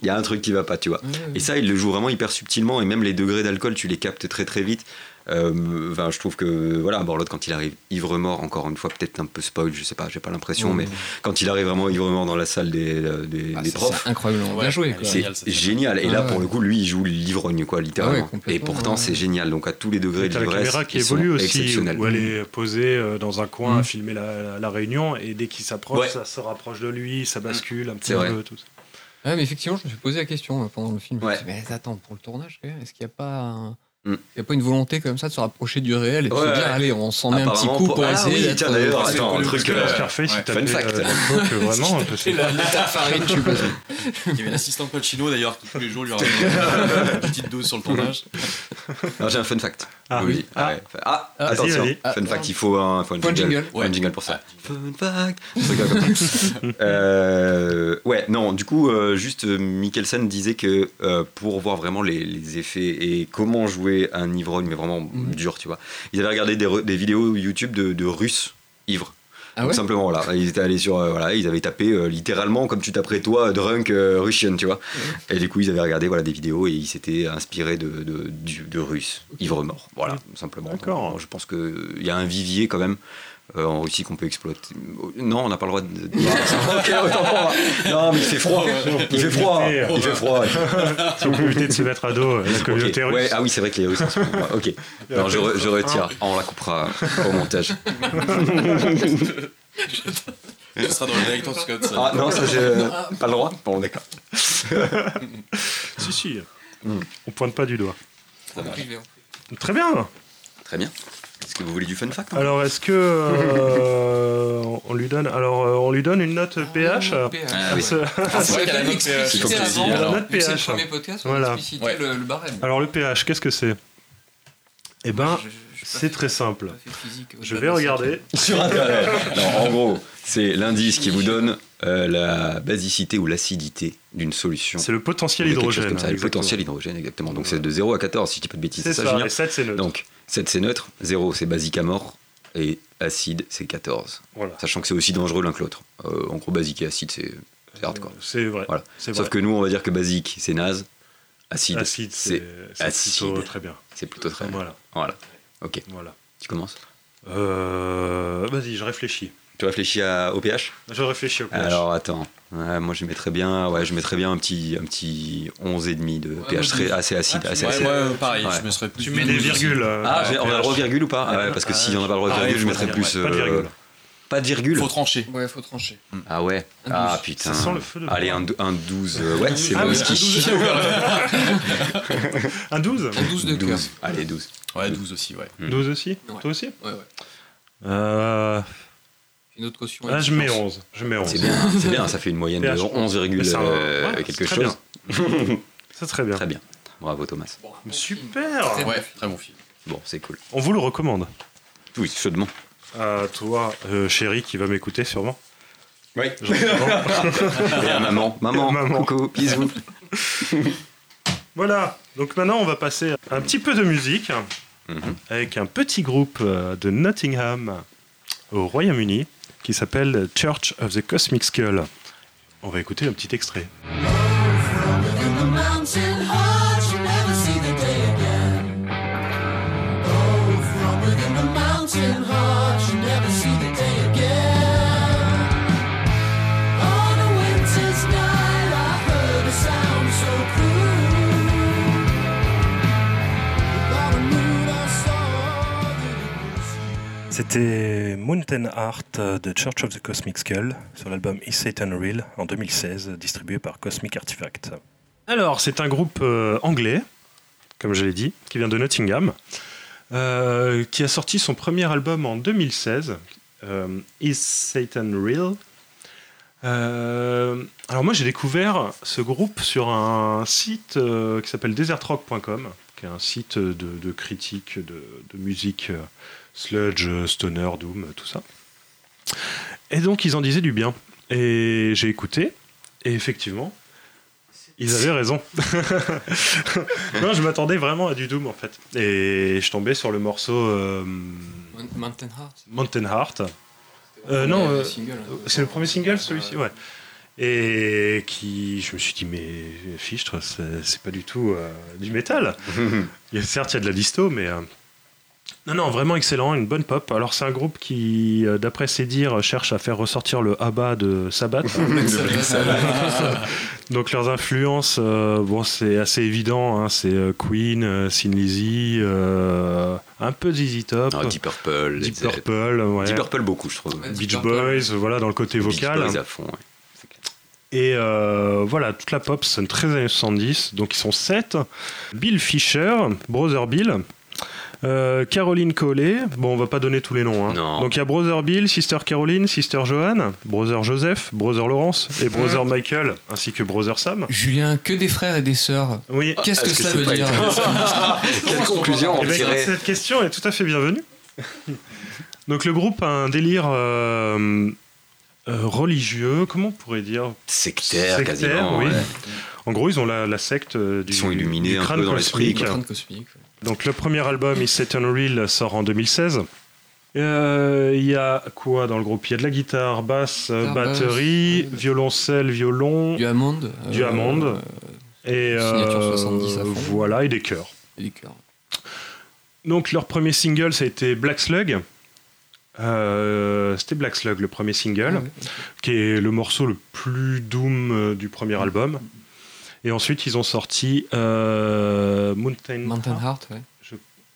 il y a un truc qui va pas, tu vois. Ouais, ouais. Et ça, il le joue vraiment hyper subtilement, et même les degrés d'alcool, tu les captes très très vite. Euh, je trouve que voilà, Borlott quand il arrive ivre mort, encore une fois, peut-être un peu spoil, je sais pas, j'ai pas l'impression, Ouais. mais quand il arrive vraiment ivre mort dans la salle des, euh, des, Ah, des c'est- profs, c'est incroyablement bien joué. C'est- génial. Et là, Ah ouais. pour le coup, lui, il joue l'ivrogne, quoi, Ah littéralement. ouais, et pourtant, ouais. c'est génial. Donc, à tous les degrés d'ivresse, caméra qui évolue aussi, exceptionnels. où elle est posée euh, dans un coin Mm. filmer la, la- la réunion, et dès qu'il s'approche, Ouais. ça se rapproche de lui, ça bascule un petit peu. Tout ça. Ouais, mais effectivement, je me suis posé la question pendant le film. Je me Ouais. suis dit, mais attends, pour le tournage, est-ce qu'il n'y a pas un- Mm. Il y a pas une volonté comme ça de se rapprocher du réel et de Ouais, se dire, ouais. allez, on s'en met un petit coup pour- pour Ah essayer oui, tiens, d'ailleurs, euh, attends, un truc, que euh, Scarface, ouais. Fun fact. euh, (laughs) vraiment, parce que- la, la farine, pas sûr. Il y avait l'assistant Pacino d'ailleurs qui tous les jours lui (laughs) ramenait une petite dose sur le tournage. Alors, j'ai un fun fact. Ah. Dis. Ah. ouais. Ah, Ah, attention, fun Ah. fact, il faut un, faut un Faut un jingle. jingle. Ouais, un jingle pour ça. Ah. Fun fact. (laughs) Euh, ouais, non, du coup, euh, juste euh, Mikkelsen disait que euh, pour voir vraiment les, les effets et comment jouer un ivrogne, mais vraiment Mhm. dur, tu vois, ils avaient regardé des, vidéos YouTube de, de Russes ivres. Ah ouais simplement voilà, ils étaient allés sur euh, voilà, ils avaient tapé euh, littéralement comme tu taperais toi drunk euh, Russian, tu vois. Et du coup, ils avaient regardé voilà des vidéos et ils s'étaient inspirés de de, de Russes ivres morts. Voilà, simplement. D'accord. Je pense que il y a un vivier quand même. Euh, en Russie qu'on peut exploiter. Non, on n'a pas le droit de. (laughs) Ok, autant pour moi. Non, mais il fait froid. Il fait froid. Il fait froid. si on peut éviter de se mettre à dos euh, la communauté russe. Ouais, ah oui, c'est vrai que les Russes. Ok. (laughs) Non, je, re- je retire. On la coupera au montage. (laughs) Ce sera dans le directeur Scott. ça. Ah non, ça j'ai pas le droit. Bon, d'accord. Si, si. Mm. On pointe pas du doigt. Ça. Très bien. Très bien. Est-ce que vous voulez du fun fact hein Alors, est-ce que euh, (laughs) on lui donne alors euh, on lui donne une note PH Ah oui. Ah, c'est vrai qu'elle a explicité avant. alors. Note Vu que C'est le PH. premier podcast, on Voilà. a explicité Ouais. le, le barème. Alors le PH, qu'est-ce que c'est Eh ben, Je- je- je c'est très simple. Je vais regarder. Sur Internet. (laughs) Non, en gros, c'est l'indice qui vous donne euh, la basicité ou l'acidité d'une solution. C'est le potentiel hydrogène. comme ça, le exactement. potentiel hydrogène, exactement. Donc c'est de 0 à 14, si je dis pas de bêtises. C'est C'est ça, ça, Julien et 7 c'est neutre. Donc 7 c'est neutre, 0 c'est basique à mort, et acide c'est 14. voilà. Sachant que c'est aussi dangereux l'un que l'autre. Euh, en gros, basique et acide, c'est hardcore. C'est vrai. Voilà. Sauf vrai. que nous, on va dire que basique c'est naze, acide, acide, c'est plutôt acide. très bien. c'est plutôt très bien. Voilà. Voilà. Ok, voilà. tu commences? Euh, Vas-y, je réfléchis. Tu réfléchis à, au pH Je réfléchis au PH. Alors attends, Ouais, moi je mettrais bien, ouais, je mettrais bien un petit, un petit 11,5 de pH très, assez acide. Ah, assez acide. Ouais, ouais, pareil, Ouais. je me serais plus. tu mets des virgules. euh, Ah, on a le droit virgule ou pas Ah ouais, parce que si on n'a pas le droit virgule, je mettrais plus. ouais, Pas de euh, virgule. Pas de virgule Faut trancher. Ouais, faut trancher. Ah ouais Ah putain. Ça sent le feu de Allez, un, dou- un 12. euh, ouais, c'est Ah bon. oui, ski. Un 12 (laughs) Un 12 de cœur. 12. Allez, 12. Ouais, 12 aussi, ouais. Mm. 12 aussi Ouais. Toi aussi Ouais, ouais. euh, Une autre caution. Là, je mets 11. Je mets 11. C'est bien, c'est bien, ça fait une moyenne de pH. 11, C'est un- euh, ouais, quelque chose. C'est très bien. Très bien. Bravo Thomas. Super Très Ouais, très bon film. Bon, c'est cool. On vous le recommande. Oui, chaudement. À toi, euh, chérie, qui va m'écouter sûrement. Oui. (laughs) Et à maman. Maman, Maman. coucou, bisous. (laughs) voilà. Donc maintenant, on va passer à un petit peu de musique Mhm. avec un petit groupe euh, de Nottingham au Royaume-Uni qui s'appelle Church of the Cosmic Skull. On va écouter un petit extrait. C'était Mountain Art de Church of the Cosmic Skull sur l'album Is Satan Real en 2016, distribué par Cosmic Artifact. Alors, c'est un groupe euh, anglais comme je l'ai dit, qui vient de Nottingham, euh, qui a sorti son premier album en 2016, euh, Is Satan Real Alors moi j'ai découvert ce groupe sur un site qui s'appelle desertrock.com, qui est un site de, critique de, musique sludge, euh, stoner, doom, tout ça. Et donc ils en disaient du bien. Et j'ai écouté, et effectivement, ils avaient raison. (laughs) non, je m'attendais vraiment à du Doom en fait. Et je tombais sur le morceau euh, Mountain Heart. Mountain Heart. Euh, non, Le euh, single, hein. c'est le premier single celui-ci, ouais. Et qui, je me suis dit, mais fichtre, c'est pas du tout euh, du métal. (laughs) Il y a, certes, il y a de la disto, mais. Non, non, vraiment excellent, une bonne pop. Alors, c'est un groupe qui, euh, d'après ses dires, cherche à faire ressortir le ABBA de Sabbath. (laughs) (laughs) Donc leurs influences, euh, bon, c'est assez évident. hein, c'est euh, Queen, euh, Sin Lizzy, euh, un peu ZZ Top, Ah, Deep Purple, Deep. Purple, ouais, Deep Purple beaucoup, je trouve. Ouais. Beach Deep Purple, Boys, voilà dans le côté Beach vocal. Boys à fond. ouais. Et euh, voilà, toute la pop sonne très années 70. Donc ils sont sept. Bill Fisher, Brother Bill. Euh, Caroline Collet, bon on va pas donner tous les noms. hein. Donc il y a Brother Bill, Sister Caroline, Sister Joanne, Brother Joseph, Brother Laurence et Brother Michael, ainsi que Brother Sam. Julien, que des frères et des sœurs. Oui, Qu'est-ce que Est-ce que ça c'est veut dire (laughs) Quelle conclusion Eh on ben, tirait Cette question est tout à fait bienvenue. Donc le groupe a un délire euh, euh, religieux, comment on pourrait dire? Sectaire, Sectaire, quasiment. oui. ouais. En gros, ils ont la, la secte euh, du, Ils sont illuminés du un crâne peu dans l'esprit, cosmique. Donc le premier album, Is Satan Real, sort en 2016. Euh, Il y a quoi dans le groupe? Il y a de la guitare, basse, euh, Guitare, batterie, basse, violoncelle, violon Du Hammond. Du Hammond. euh, et signature euh, 70 à fond. voilà et des chœurs. et des chœurs. Donc leur premier single, ça a été Black Slug. Euh, C'était Black Slug, le premier single, Ah qui est le morceau le plus doom euh, du premier album. Et ensuite, ils ont sorti euh, Mountain, Mountain Heart, ouais. Je,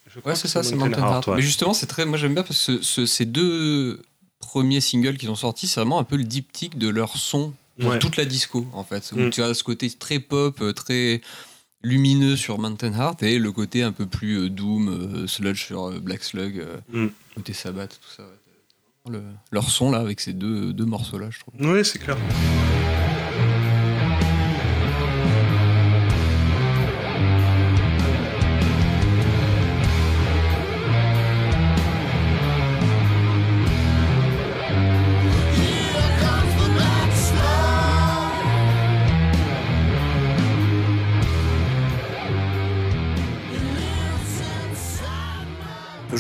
je crois Ouais, c'est ça, c'est Mountain Heart. ouais. Mais justement, c'est très. Moi, j'aime bien parce que ce- ces deux premiers singles qu'ils ont sortis, c'est vraiment un peu le diptyque de leur son Ouais. toute la disco, en fait. Mm. tu as ce côté très pop, euh, très lumineux sur Mountain Heart et le côté un peu plus euh, doom, euh, sludge sur Black Slug, Mm. côté Sabbath, tout ça. Le- leur son là, avec ces deux, deux morceaux-là, je trouve. Oui, c'est clair.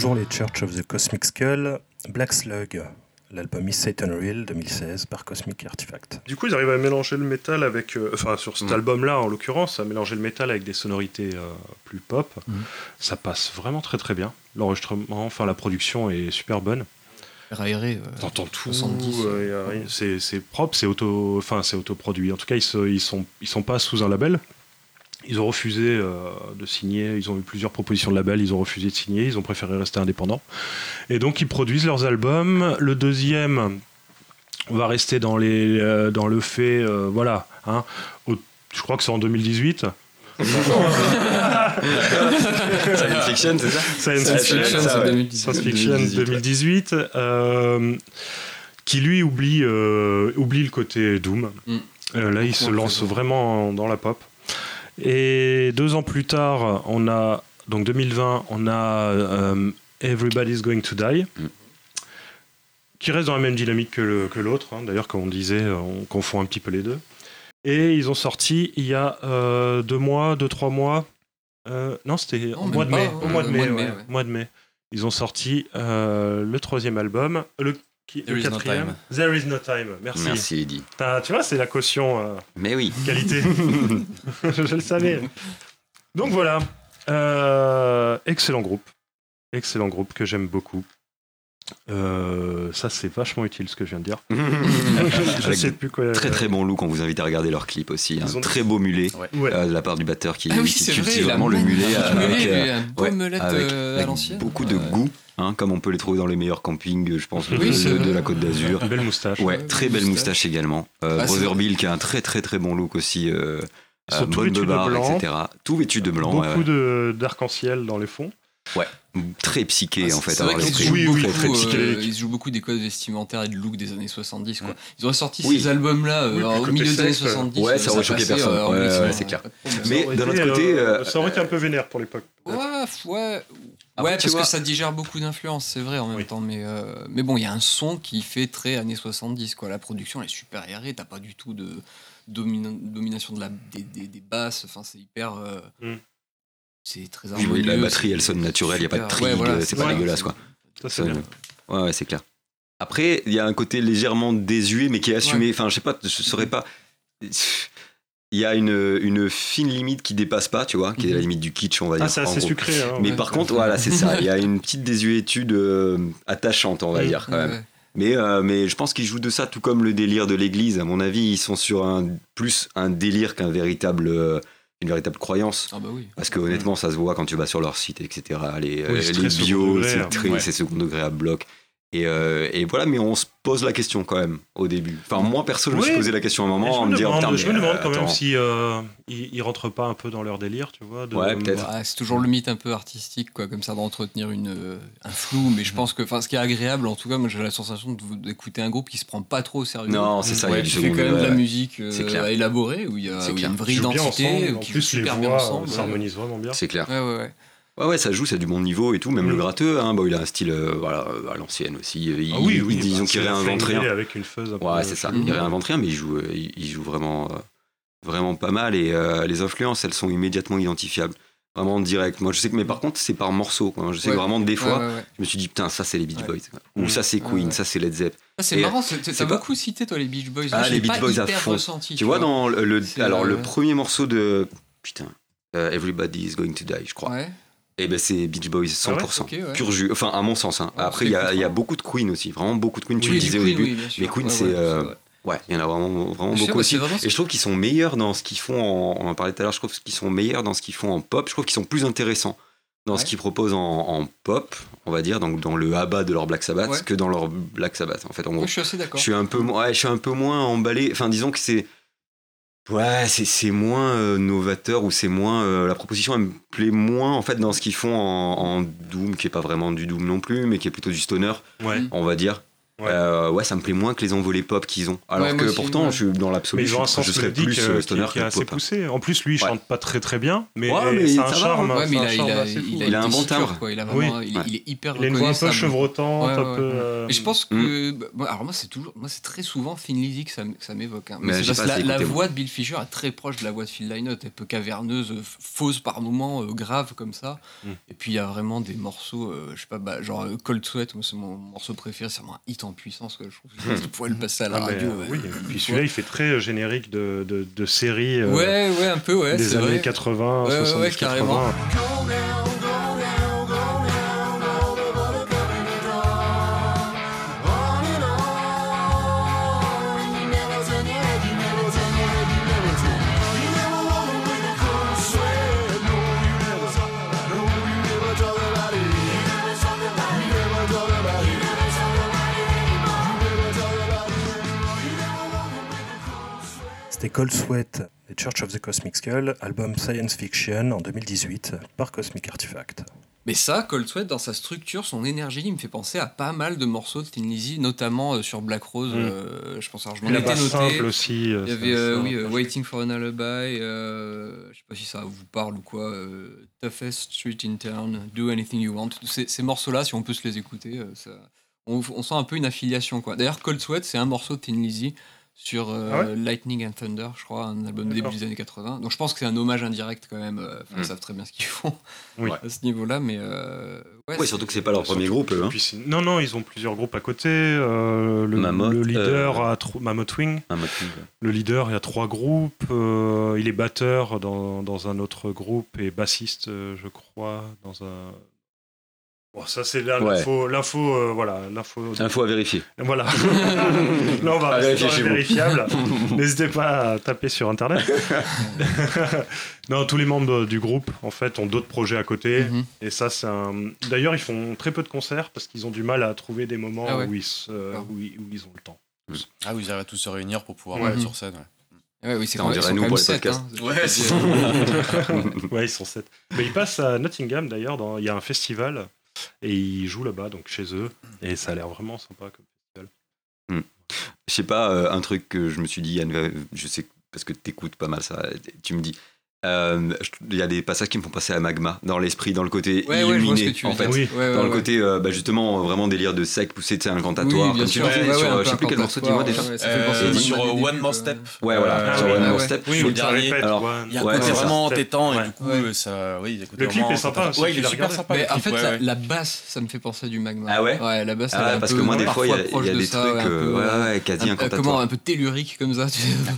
Toujours les Church of the Cosmic Skull, Black Slug, l'album Is Satan Real 2016 par Cosmic Artifact. Du coup, ils arrivent à mélanger le métal avec. euh, enfin, sur cet Mm. album-là, en l'occurrence, à mélanger le métal avec des sonorités euh, plus pop. Mm. Ça passe vraiment très très bien. L'enregistrement, enfin, la production est super bonne. Aéré, euh, T'entends tout, 70, euh, c'est c'est propre, c'est auto, enfin c'est autoproduit. En tout cas, ils, se- ils sont ils sont pas sous un label. Ils ont refusé euh, de signer. Ils ont eu plusieurs propositions de label. Ils ont refusé de signer. Ils ont préféré rester indépendants. Et donc ils produisent leurs albums. Le deuxième, on va rester dans les euh, dans le fait, euh, voilà. Hein, au- je crois que c'est en 2018. Science fiction, c'est ça? Science Fiction, ça, ouais. 2018. Science Fiction 2018, 2018, euh, qui lui oublie, oublie le côté Doom. Mm. Là, il se lance vraiment dans la pop. Et deux ans plus tard, on a, donc 2020, on a euh, Everybody's Going to Die, Mm. qui reste dans la même dynamique que le- que l'autre. hein. D'ailleurs, comme on disait, on confond un petit peu les deux. Et ils ont sorti il y a euh, deux mois, deux, trois mois. euh, non, c'était au mois de mai. Au mois de mai, mois de. Ils ont sorti euh, le troisième album, le, qui- There le is no quatrième. time. There is no time. Merci. Merci. T'as- Tu vois, c'est la caution euh, Mais oui. qualité. (laughs) (laughs) Je le savais. Donc voilà. Euh, excellent groupe. Excellent groupe que j'aime beaucoup. Euh, ça, c'est vachement utile ce que je viens de dire. (laughs) je sais plus quoi. Très très bon look, on vous invite à regarder leur clip aussi. Un ont- très beau mulet Ouais. euh, de la part du batteur qui, Ah oui, qui c'est cultive vrai, vraiment le mulet magnifique avec, mulet, euh, ouais, melette, avec- euh, à avec beaucoup de Euh, goût, hein, comme on peut les trouver dans les meilleurs campings, je pense, de, Oui, c'est de- vrai. de la Côte d'Azur. Belle moustache. Ouais, Ouais, très belle moustache. moustache également. Euh, Ah, Brother. Bill qui a un très très très bon look aussi. euh, Ils sont euh, mode vêtus de blanc. etc. Tout vêtu de blanc. ouais, Beaucoup ouais. de- d'arc-en-ciel dans les fonds. Très psyché Ah, en fait. vrai l'esprit. jouent beaucoup, très euh, ils jouent beaucoup des codes vestimentaires et de look des années 70 quoi. Ils auraient sorti Oui. ces albums là Oui, puis au côté milieu des années sexe, 70. ouais, euh, ça aurait choqué personne. euh, Ouais, ouais, c'est clair. Mais d'un autre côté, euh, euh, ça aurait été un peu vénère pour l'époque. Ouais, ouais. Après, ouais, tu parce vois- que ça digère beaucoup d'influence, c'est vrai en même Oui. temps. Mais, euh, mais bon, il y a un son qui fait très années 70. Quoi. La production elle est super aérée, t'as pas du tout de domina- domination de la, des, des- des basses. Enfin, c'est hyper. euh, Mm. C'est très Oui, harmonieux. oui, la batterie, elle sonne naturelle, il n'y a pas de trig, ouais, voilà, c'est pas ouais. dégueulasse quoi. Ça, c'est Ça, bien. Ouais, ouais, c'est clair. Après, il y a un côté légèrement désuet, mais qui est assumé. Enfin, je sais pas, je saurais pas. Il y a une, une fine limite qui dépasse pas, tu vois, qui est la Mhm. limite du kitsch, on va dire. Ah, c'est en assez gros. sucré. hein, Mais ouais. par contre, voilà, c'est ça. Il y a une petite désuétude euh, attachante, on va Mhm. dire, quand même. ouais. Mais, euh, mais je pense qu'ils jouent de ça, tout comme le délire de l'église. À mon avis, ils sont sur un, plus un délire qu'un véritable, euh, une véritable croyance. Ah bah oui. Parce que honnêtement, ça se voit quand tu vas sur leur site, etc. Les, Oui, euh, c'est les degré, c'est hein. très, Ouais. c'est second degré à bloc. Et, euh, et voilà, mais on se pose la question quand même au début. Enfin, moi perso, je me suis posé la question à un moment en me me disant, je me demande euh, quand même si euh, ils, ils rentrent pas un peu dans leur délire, tu vois. de- Ouais, peut-être. C'est toujours le mythe un peu artistique, quoi, comme ça, d'entretenir une, euh, un flou. Mais je pense que, enfin, ce qui est agréable, en tout cas, moi, j'ai la sensation d'écouter un groupe qui se prend pas trop au sérieux. Non, c'est ça, il y a Ouais, qui fait quand même de la musique euh, élaborer, où il y a, C'est où il y a une vraie identité, ensemble. où En qui plus, les super bien voix ensemble. s'harmonisent vraiment bien. C'est clair. Ouais, ouais, ouais. Ouais, ouais, ça joue, c'est du bon niveau et tout. Même le gratteux, hein, bon, il a un style euh, voilà, à l'ancienne aussi. Il, Ah oui, oui. disons bah, qu'il réinvente rien. Avec une fuzz un peu Ouais, c'est ça. Il réinvente rien, mais il joue, euh, il, il joue vraiment, euh, vraiment pas mal. Et euh, les influences, elles sont immédiatement identifiables. Vraiment direct. Moi, je sais que, mais par contre, c'est par morceaux. quoi. Je sais Ouais. que vraiment, des fois, Ouais, ouais, ouais. je me suis dit, putain, ça, c'est les Beach. Boys. Ou Mm. ça, c'est Queen, ouais. ça, c'est Led Zepp. Ah, c'est Et, marrant, c'est- t'as beaucoup cité, toi, les Beach Boys. Ah, les Beach Boys à hyper fond. ressenti, Tu vois, dans le, alors, euh, premier morceau de. Putain. euh, Everybody is going to die, je crois. Ouais. Et ben c'est Beach Boys 100%. Ok, ouais. Pur jus. Enfin, à mon sens. hein. Ouais, Après, il y, a- il y a comprendre. beaucoup de Queen aussi. Vraiment beaucoup de Queen. Tu le disais au début. oui. Mais Queen, Ouais, c'est, ouais, euh. Ouais, il y en a vraiment, vraiment Je beaucoup aussi. vraiment Et je trouve qu'ils sont meilleurs dans ce qu'ils font. En, on en parlait tout à l'heure. Je trouve qu'ils sont meilleurs dans ce qu'ils font en pop. Je trouve qu'ils sont plus intéressants dans ce qu'ils proposent en, en pop, on va dire, donc dans le ABBA de leur Black Sabbath, que dans leur Black Sabbath. En fait, en gros. Je suis assez Je d'accord. suis un peu, mo- ouais, je suis un peu moins emballé. Enfin, disons que c'est. Ouais, c'est, c'est moins euh, novateur ou c'est moins. euh, la proposition, elle me plaît moins en fait dans ce qu'ils font en, en Doom, qui est pas vraiment du Doom non plus, mais qui est plutôt du stoner, Ouais. On va dire. Ouais. Euh, ouais, ça me plaît moins que les envolées pop qu'ils ont. Alors Ouais, que aussi, pourtant, ouais. je suis dans l'absolu, je, je serais plus euh, euh, qui, stoner qui est que assez pop. hein. poussé. En plus, lui, il Ouais. chante pas très très bien, mais, Ouais, mais c'est un va, charme. hein. Ouais, mais il un a, il charme a, assez fou. il a Il a une un bon timbre. quoi. Il a Oui. vraiment, il, est- Ouais. il est hyper Il a une voix un peu chevrotante, Ouais, un ouais, peu. ouais. euh, Mais je pense que. bah, moi, alors, moi, c'est toujours. Moi, c'est très souvent Thin Lizzy que ça, m'évoque. hein. La, voix de Bill Fisher est très proche de la voix de Phil Lynott. Un peu caverneuse, euh, fausse par moments, grave comme ça. Mm. Et puis, il y a vraiment des morceaux, je sais pas, bah, genre Cold Sweat, moi, c'est mon morceau préféré. C'est vraiment un hit en puissance. Que je trouve qu'il pourrait le passer à la ah, radio. euh, ouais. oui, et puis celui-là, il fait très euh, générique de, de, de série euh, Ouais, ouais, un peu, ouais. des années vrai. 80, Ouais, ouais, ouais, 70, carrément. 80. C'était Cold Sweat et Church of the Cosmic Skull, album Science Fiction en 2018 par Cosmic Artifact. Mais ça, Cold Sweat, dans sa structure, son énergie, il me fait penser à pas mal de morceaux de Thin Lizzy, notamment euh, sur Black Rose. Mm. euh, je pense, alors je m'en étais noté. simple aussi. euh, Il y c'est avait, euh, oui, euh. Waiting for an Alibi, euh, je sais pas si ça vous parle ou quoi, euh, Toughest Street in Town, Do Anything You Want. Ces, ces morceaux-là, si on peut se les écouter, euh, ça- on, on sent un peu une affiliation. quoi. D'ailleurs, Cold Sweat, c'est un morceau de Thin Lizzy sur euh, Ah ouais Lightning and Thunder, je crois, un album début des années 80. Donc je pense que c'est un hommage indirect quand même. euh, Enfin, Mm. Ils savent très bien ce qu'ils font Oui. à ce niveau-là, mais euh, ouais, Ouais, c'est- surtout que c'est pas leur Surtout- premier groupe, eux. Hein. Non, non, ils ont plusieurs groupes à côté. euh, le, Mammoth, le leader euh, a tro- Mammoth Wing. Un motif. Le leader, il y a trois groupes. euh, il est batteur dans, dans un autre groupe et bassiste, je crois, dans un. Bon, ça c'est là, Ouais. l'info, l'info, euh, voilà, l'info. Info à vérifier. Voilà. (laughs) Là, on va rester vérifiable. (laughs) N'hésitez pas à taper sur internet. (laughs) non, tous les membres du groupe, en fait, ont d'autres projets à côté. Mhm. Et ça, c'est un. D'ailleurs, ils font très peu de concerts parce qu'ils ont du mal à trouver des moments Ah ouais. où, ils se- Ah. où, ils, où ils ont le temps. Ah oui, ils arrivent à tous se réunir pour pouvoir Ouais. aller sur scène. ouais. Ouais, oui, c'est on même- dirait ils sont nous pour les sept, podcasts. hein. Ouais, c'est Euh, Ouais, ils sont sept. Mais ils passent à Nottingham d'ailleurs, dans- il y a un festival et ils jouent là-bas, donc chez eux, et ça a l'air vraiment sympa comme festival. Je sais pas, euh, un truc que je me suis dit, Yann, euh, je sais parce que t'écoutes pas mal ça, tu me dis. Euh, Il y a des passages qui me font passer à Magma, dans l'esprit, dans le côté Ouais, ouais, illuminé, tu en fait. Oui. Ouais, ouais, Dans le ouais. côté, euh, bah, justement, vraiment délire de sec poussé, tu sais, incantatoire. Oui, comme tu sûr. ouais, ouais, sur, un je sais plus quel morceau, dis-moi déjà. ouais, ça Euh, penser sur One More. Step. Ouais, voilà, Ah sur oui, One ouais, More ouais. Step. Oui, ça dernier. Alors, ouais. Il y a Ouais, un côté ça. vraiment entêtant Ouais. et du coup, Ouais. euh, ça, oui, il y a côté Le clip est sympa, ceux Ouais, il est super sympa. Mais le en fait, ouais, la, ouais. basse, ça me fait penser à du magma. Ah ouais Ouais, la basse, Ah ouais, parce que moi, des fois, il y a, des de ça, trucs ouais, un euh, peu, ouais, ouais, quasi un- euh, incantatoires. comment un peu tellurique comme ça,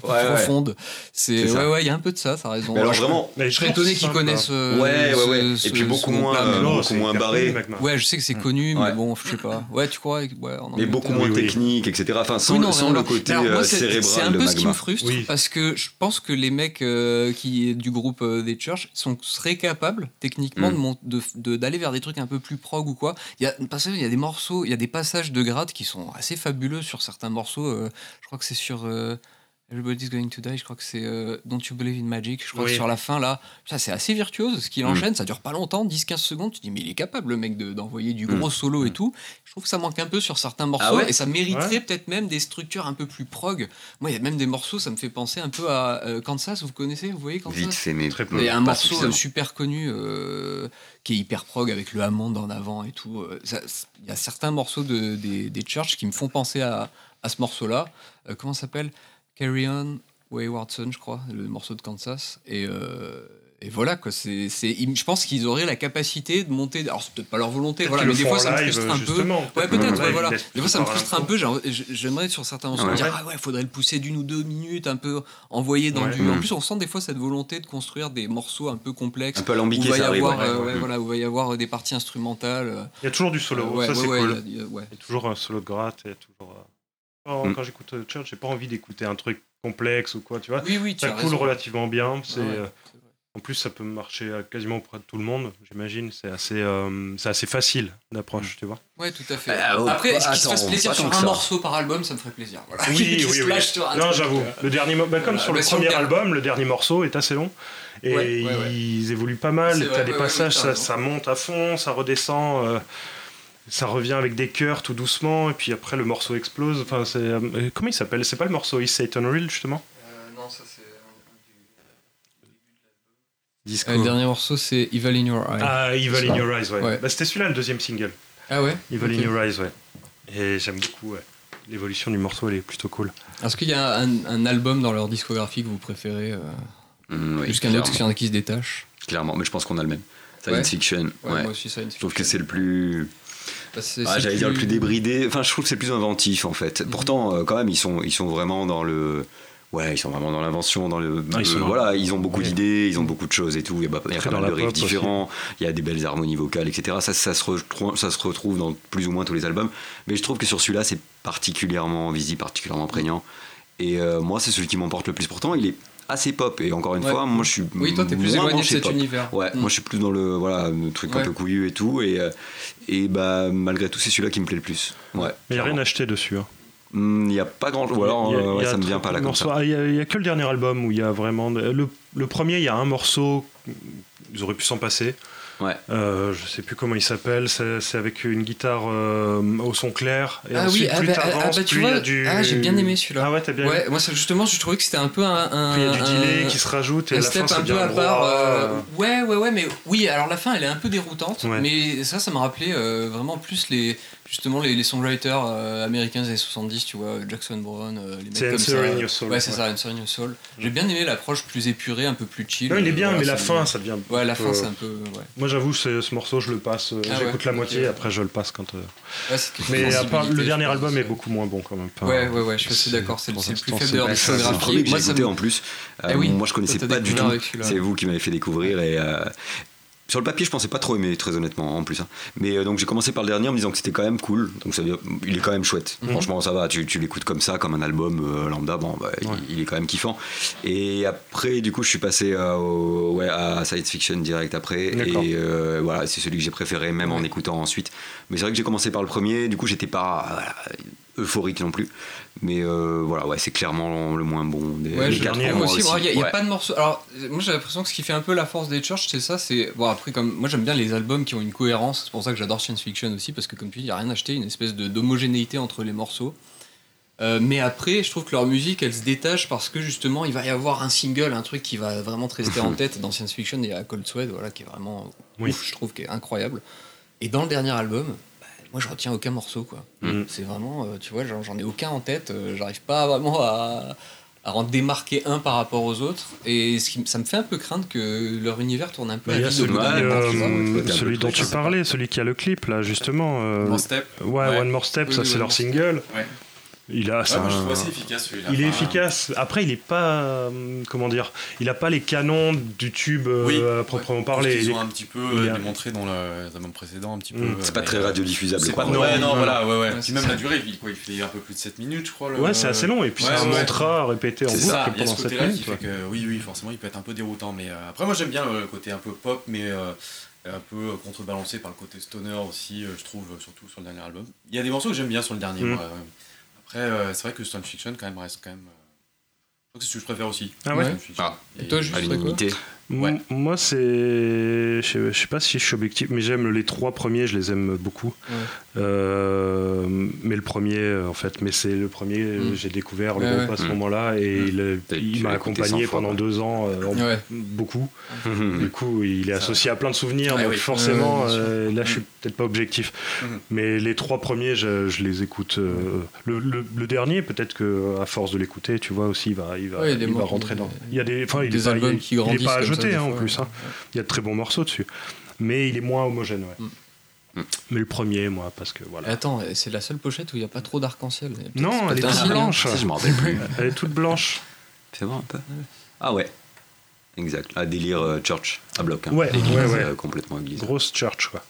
Ouais, ouais. profonde. C'est ça. ouais ouais, il y a un peu de ça, t'as raison. Je, vraiment, Mais je serais étonné qu'ils connaissent. euh, Ouais, ouais, ouais. ce- Et puis beaucoup moins, euh. Non, beaucoup moins barré. Ouais, je sais que c'est connu, mais Ouais. bon, je sais pas. Ouais, tu crois ouais, en mais beaucoup moins oui. technique, etc. Enfin, sans, Oui, non, sans rien à le côté Alors, moi, euh, c'est- cérébral C'est un de peu ce qui me frustre Oui. parce que je pense que les mecs euh, qui du groupe euh, des Church sont, seraient capables techniquement Mm. de mon- de- de- d'aller vers des trucs un peu plus prog ou quoi. Il y a, parce qu'il y a des morceaux, il y a des passages de grade qui sont assez fabuleux sur certains morceaux. je crois que c'est sur euh, Everybody's Going to Die, je crois que c'est euh, Don't You Believe in Magic. Je crois Oui. que sur la fin là, ça c'est assez virtuose ce qu'il Mm. enchaîne, ça dure pas longtemps, 10-15 secondes. Tu te dis, mais il est capable le mec de- d'envoyer du Mm. gros solo et tout. Je trouve que ça manque un peu sur certains morceaux Ah ouais et ça mériterait Ouais. peut-être même des structures un peu plus prog. Moi, il y a même des morceaux, ça me fait penser un peu à euh, Kansas. Vous connaissez Vous voyez Kansas? Vite fait, mais Très peu. Il y a un morceau euh, super connu euh, qui est hyper prog avec le Hammond en avant et tout. Euh, Il y a certains morceaux de, des, des Church qui me font penser à, à ce morceau-là. Euh, comment ça s'appelle? Carry On Wayward Son, je crois, le morceau de Kansas. Et, euh, et voilà, quoi. C'est, c'est, je pense qu'ils auraient la capacité de monter. Alors, c'est peut-être pas leur volonté, Peut-être voilà, mais des fois, ça me frustre un peu. justement. Ouais, Peut-être ouais, voilà. Des fois, ça me frustre un peu. j'ai- j'ai- J'aimerais sur certains morceaux Ouais. dire, ah ouais, faudrait le pousser d'une ou deux minutes, un peu envoyer dans Ouais. du. En Mm. plus, on sent des fois cette volonté de construire des morceaux un peu complexes. un peu Où alambiqué, il va y ça arrive. avoir, ouais. euh, ouais. ouais, voilà, où il va y avoir des parties instrumentales. euh, Il y a toujours du solo, ouais, ça ouais, c'est ouais, cool. il y a- ouais. Il y a toujours un solo de gratte et toujours. Euh, Quand, Mm. quand j'écoute euh, Church, j'ai pas envie d'écouter un truc complexe ou quoi, tu vois. Oui, oui, tu Ça as coule raison. relativement bien. C'est, Ouais, ouais, euh, en plus, ça peut marcher à quasiment auprès de tout le monde, j'imagine. C'est assez, euh, c'est assez facile d'approche, tu vois. Ouais, tout à fait. Ah, oh, Après, est-ce qu'il se fasse plaisir sur un ça. morceau par album, ça me ferait plaisir. Voilà. Oui, oui, (laughs) oui. Non, j'avoue. euh, Le dernier, bah, comme Voilà. sur le premier album, le dernier morceau est assez long et Ouais, ouais, ouais. ils évoluent pas mal. T'as des passages, ça monte à fond, ça redescend. Euh, ça revient avec des chœurs tout doucement, et puis après le morceau explose. Enfin, c'est euh, comment il s'appelle? C'est pas le morceau Is Satan Real justement? Euh, non, ça c'est. Disco. le dernier morceau, c'est Evil in Your Eye. Ah, Evil in Your Eyes, ouais. Ouais. Bah, C'était celui-là le deuxième single. Ah ouais? Evil in Your Eyes, ouais. Et j'aime beaucoup, ouais. L'évolution du morceau, elle est plutôt cool. Est-ce qu'il y a un, un album dans leur discographie que vous préférez euh, Mm, oui, plus qu'un autre, parce qu'il y en a qui se détachent? Clairement, mais je pense qu'on a le même. Science Ouais. Fiction, ouais. Moi aussi, ça Je trouve que c'est le plus. Bah, Ah, j'allais dire le plus débridé. Enfin, je trouve que c'est plus inventif en fait. Pourtant, euh, quand même, ils sont, ils sont vraiment dans le. Ouais, ils sont vraiment dans l'invention, dans le. Ah, ils sont euh, voilà, ils ont beaucoup Oui. d'idées, ils ont beaucoup de choses et tout. Il y a, pas- il y a Très pas dans mal de riffs aussi. différents. Il y a des belles harmonies vocales, etc. Ça, ça, se retrouve, ça se retrouve dans plus ou moins tous les albums. Mais je trouve que sur celui-là, c'est particulièrement visible, particulièrement prégnant. Et euh, moi, c'est celui qui m'emporte le plus. Pourtant, il est assez pop. Et encore une Ouais. fois, moi, je suis. Oui, toi, t'es plus moins éloigné de cet pop. univers. Ouais, Mm. moi je suis plus dans le voilà le truc un peu couillu et tout et euh, et bah malgré tout c'est celui-là qui me plaît le plus. Ouais. Mais il n'y a rien acheté dessus. hein. Hmm, Il y a pas grand ou alors Il y a- euh, il ouais, y a ça me vient pas là comme ça. Il y, a- il y a que le dernier album où il y a vraiment. Le, le premier, il y a un morceau. Ils auraient pu s'en passer. Ouais. Euh, je sais plus comment il s'appelle. C'est avec une guitare euh, au son clair. Et Ah ensuite, oui, plus bah, ah, t'avances, ah bah, tu plus vois, du. ah, j'ai bien aimé celui-là. Ah ouais, t'as bien. Ouais, moi ça, justement, je trouvais que c'était un peu un. un Puis il y a du un- delay qui se rajoute et un à la fin step ça un peu à part. euh, ouais, ouais, ouais, mais oui, alors la fin elle est un peu déroutante, Ouais. mais ça, ça me rappelait euh, vraiment plus les justement les, les songwriters euh, américains des années 70, tu vois, Jackson Brown, euh, les mecs C'est comme Answer ça. in Your Soul, Ouais, c'est ouais. ça, Answer in Your Soul. J'ai bien aimé l'approche plus épurée, un peu plus chill. Non, il est bien, voilà, mais la fin, ça devient. Ouais, la fin c'est un peu. Ouais, Moi, j'avoue, ce morceau, je le passe. euh, Ah J'écoute ouais, la moitié, après je le passe quand. euh, Mais à part, le dernier album est beaucoup moins bon quand même. Enfin, Ouais, ouais, ouais, je suis assez d'accord, c'est le plus faible de leur discographie. Moi, ça en plus. Eh moi je connaissais pas du tout. C'est vous qui m'avez fait découvrir et sur le papier je pensais pas trop aimer très honnêtement en plus. hein. Mais euh, donc j'ai commencé par le dernier en me disant que c'était quand même cool. Donc ça veut dire il est quand même chouette. Mhm. Franchement ça va. Tu, tu l'écoutes comme ça comme un album euh, lambda. Bon bah, il- Ouais. il, est quand même kiffant. Et après du coup je suis passé euh, au- ouais, à Science Fiction direct après et euh, voilà c'est celui que j'ai préféré même en écoutant ensuite. Mais c'est vrai que j'ai commencé par le premier. Du coup j'étais pas voilà, euphorique non plus. Mais euh, voilà, ouais, c'est clairement le moins bon des, Ouais, je quatre. Il n'y a, y a Ouais. pas de morceaux. Alors, moi j'ai l'impression que ce qui fait un peu la force des Church, c'est ça. C'est bon après comme moi j'aime bien les albums qui ont une cohérence. C'est pour ça que j'adore Science Fiction aussi parce que comme tu dis, il y a rien acheté, une espèce de d'homogénéité entre les morceaux. Euh, mais après, je trouve que leur musique, elle se détache parce que justement, il va y avoir un single, un truc qui va vraiment te rester en (laughs) tête. Dans Science Fiction, il y a Cold Sweat, voilà, qui est vraiment Oui. ouf, je trouve, qui est incroyable. Et dans le dernier album, moi, je retiens aucun morceau, quoi. Mm. C'est vraiment, euh, tu vois, genre, j'en ai aucun en tête. euh, J'arrive pas vraiment à, à en démarquer un par rapport aux autres. Et ce qui, ça me fait un peu craindre que leur univers tourne un peu à Il y a vide celui, euh, celui dont tu parlais, celui qui a le clip là justement. euh, One Step. ouais, Ouais. One More Step, Oui, ça oui, c'est leur single. Ouais. Il a, c'est Ouais, moi, je trouve assez efficace celui-là. Il est efficace. Après, il est pas, euh, comment dire, il a pas les canons du tube euh, Oui. à proprement ce parler. qu'ils Il est- ont un petit peu euh, démontré dans le- les albums précédents, un petit peu. Mm. euh, C'est pas très radiodiffusable. C'est pas Non, ouais, non, voilà, ouais, ouais. Ouais, Puis c'est même ça. la durée, il, quoi, il fait un peu plus de 7 minutes, je crois. le- Ouais, c'est assez long et puis Ouais, c'est un ouais. mantra répété en C'est boucle ça, pendant ce 7 côté-là qui minutes. fait ouais. que oui, oui, forcément, il peut être un peu déroutant. Mais euh, après, moi, j'aime bien le côté un peu pop, mais un peu contrebalancé par le côté stoner aussi, je trouve, surtout sur le dernier album. Il y a des morceaux que j'aime bien sur le dernier. Euh. Après, euh, c'est vrai que Stone Fiction, quand même, reste quand même. euh, Je crois que c'est ce que je préfère aussi. Ah ouais. Ah. Et- toi, juste, À l'unanimité. Ouais. Moi, c'est. Je sais- je sais pas si je suis objectif, mais j'aime les trois premiers, je les aime beaucoup. Ouais. Euh, mais le premier, euh, en fait, mais c'est le premier, euh, Mm. j'ai découvert le Ouais, groupe ouais. à ce Mm. moment-là et Mm. il, m'a accompagné 100 fois, pendant deux ans, euh, beaucoup. Mhm. Du coup, il est associé à plein de souvenirs, Ah donc oui. forcément, euh, là, je suis peut-être pas objectif. Mais les trois premiers, je, je les écoute. le, le- le dernier, peut-être que à force de l'écouter, tu vois aussi, il va, il il il rentrer dans. Il y a des, enfin, il des est pas, albums il est- qui il est grandissent pas à jeter hein, en plus. hein. Il y a de très bons morceaux dessus, mais il est moins homogène. Ouais. Mm. Mais le premier, moi, parce que Et voilà. Attends, c'est la seule pochette où il n'y a pas trop d'arc-en-ciel. Il Non, c'est elle est toute blanche. Si, je m'en rappelle plus. (laughs) Elle est toute blanche. Fais voir un peu. Ah ouais. Exact. Un délire euh, church à bloc. hein. Ouais, Église, ouais, ouais. euh, complètement église. Grosse church, quoi.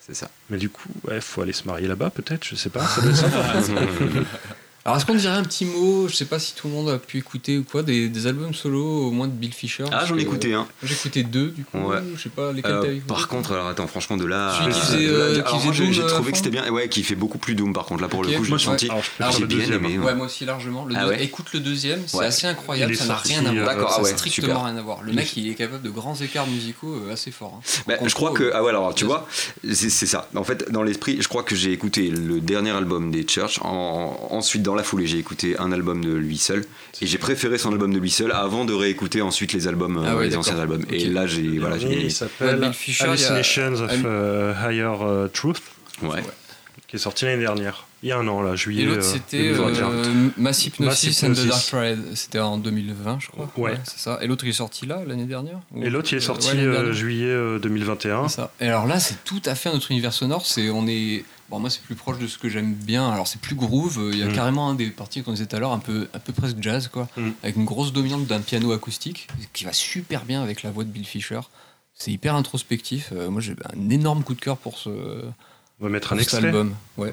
C'est ça. Mais du coup, ouais, faut aller se marier là-bas, peut-être. Je sais pas. Ça doit être ça. (laughs) (laughs) Alors, est-ce qu'on dirait un petit mot Je sais pas si tout le monde a pu écouter ou quoi, des, des albums solo, au moins de Bill Fisher. ah, j'en ai écouté un. euh, J'ai écouté deux, du coup. Ouais. Je sais pas lesquels Euh, t'as écouté? par contre, alors attends, franchement, de là. Celui qui à- faisait, de là- euh, qui alors faisait moi, j'ai euh, trouvé que c'était bien. Ouais, qui fait beaucoup plus Doom, par contre. Là, pour le coup, senti. Je Ah, préfère j'ai bien deuxième. aimé. ouais. Ouais, moi aussi largement. Le Ah deux- ouais Écoute le deuxième, c'est Ouais. assez incroyable, ça n'a rien à voir. euh, D'accord, ça ah ouais, strictement rien à voir. Le mec, il est capable de grands écarts musicaux euh, assez forts. hein. Bah, je crois que euh, ah ouais alors tu vas-y. vois c'est ça en fait dans l'esprit je crois que j'ai écouté le dernier album des Church en- ensuite dans la foulée j'ai écouté un album de lui seul et j'ai préféré son album de lui seul avant de réécouter ensuite les albums Ah euh, ouais, les anciens albums et là j'ai voilà j'ai il s'appelle y a- Hallucinations of euh, Higher euh, Truth, ouais qui est sorti l'année dernière. Il y a un an, là, juillet. Et l'autre, euh, c'était 2021. euh, Mass Hypnosis and the. Dark Parade. C'était en 2020, je crois. Ouais. c'est ça. Et l'autre, il est sorti là, l'année dernière Ou- Et l'autre, il est sorti ouais, euh, juillet euh, 2021. C'est ça. Et alors là, c'est tout à fait notre univers sonore. C'est, on est, bon, moi, c'est plus proche de ce que j'aime bien. Alors, c'est plus groove. Il y a Mm. carrément un des parties qu'on disait tout à l'heure, un peu, un peu presque jazz, quoi, Mm. avec une grosse dominante d'un piano acoustique qui va super bien avec la voix de Bill Fisher. C'est hyper introspectif. Euh, moi, j'ai un énorme coup de cœur pour ce, On va mettre un cet extrait. album. Ouais.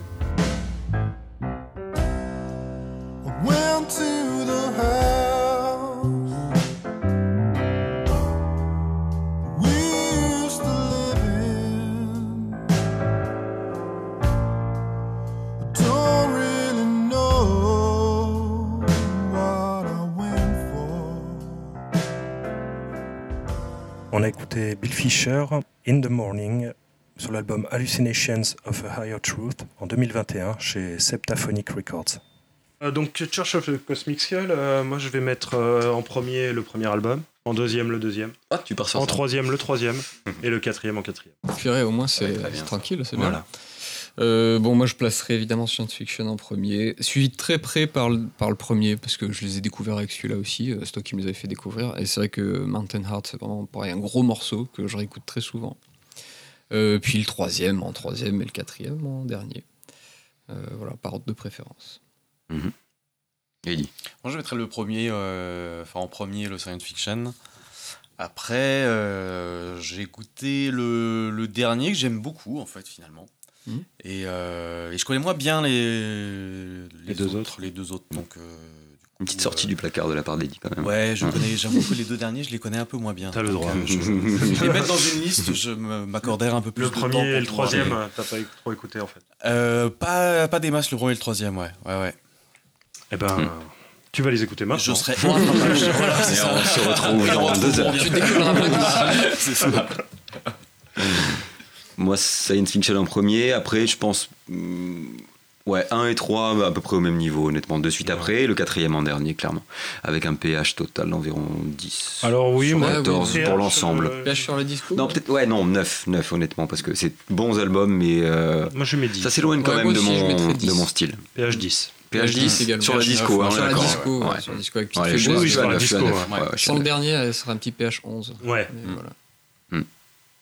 On a écouté Bill Fisher, In the Morning, sur l'album Hallucinations of a Higher Truth en 2021 chez Septaphonic Records. Euh, donc Church of the Cosmic Skull, euh, moi je vais mettre euh, en premier le premier album, en deuxième le deuxième, ah tu pars sur en ça troisième le troisième (laughs) et le quatrième en quatrième. Purée, au moins, c'est, Ouais, très bien, c'est tranquille, c'est bien. Euh, bon, moi je placerai évidemment Science Fiction en premier, suivi de très près par le, par le premier, parce que je les ai découverts avec celui-là aussi. euh, C'est toi qui me les avais fait découvrir. Et c'est vrai que Mountain Heart, c'est vraiment pareil, un gros morceau que je réécoute très souvent. Euh, puis le troisième en troisième et le quatrième en dernier. Euh, voilà, par ordre de préférence. Eddie Moi, je mettrais le premier, euh, enfin en premier, le science fiction. Après, euh, j'ai écouté le, le dernier que j'aime beaucoup, en fait, finalement. Et, euh, et je connais moins bien les, Les deux autres. Les deux autres, donc euh, du Une petite sortie du placard de la part d'Eddie quand même. Ouais, je connais, j'avoue (laughs) que les deux derniers, je les connais un peu moins bien. T'as le droit. euh, je- les mettre dans une liste, je me- m'accorderai un peu plus Le de temps premier et le troisième, euh, t'as pas trop écouté en fait. Euh, pas, pas des masses, le premier et le troisième, ouais. ouais, ouais. Eh ben, Hmm. tu vas les écouter maintenant. Je serai au rattrapage. Voilà, c'est Et ça. on se retrouve dans (laughs) deux heures. Tu décolleras pas. C'est ça. (laughs) Moi, Science Fiction en premier. Après, je pense. hum, Ouais, 1 et 3 à peu près au même niveau, honnêtement. De suite après, et le quatrième en dernier, clairement. Avec un pH total d'environ 10. Alors oui, Sur moi, la 14 PH, pour l'ensemble. euh, PH sur la disco Non, peut-être. Ouais, non, 9, 9, honnêtement, parce que c'est bons albums, mais euh, Moi je mets 10. ça s'éloigne quand Ouais, même moi de aussi, mon, mettrais 10. de mon style. PH 10. PH 10 également. sur la disco, hein, sur la disco, ouais. ouais, sur la disco avec Ouais, je suis sur à la 9, je suis à disco, 9, ouais. ouais, je suis à Sans le 9. dernier, elle sera un petit PH 11. Ouais. Mais voilà. Hmm.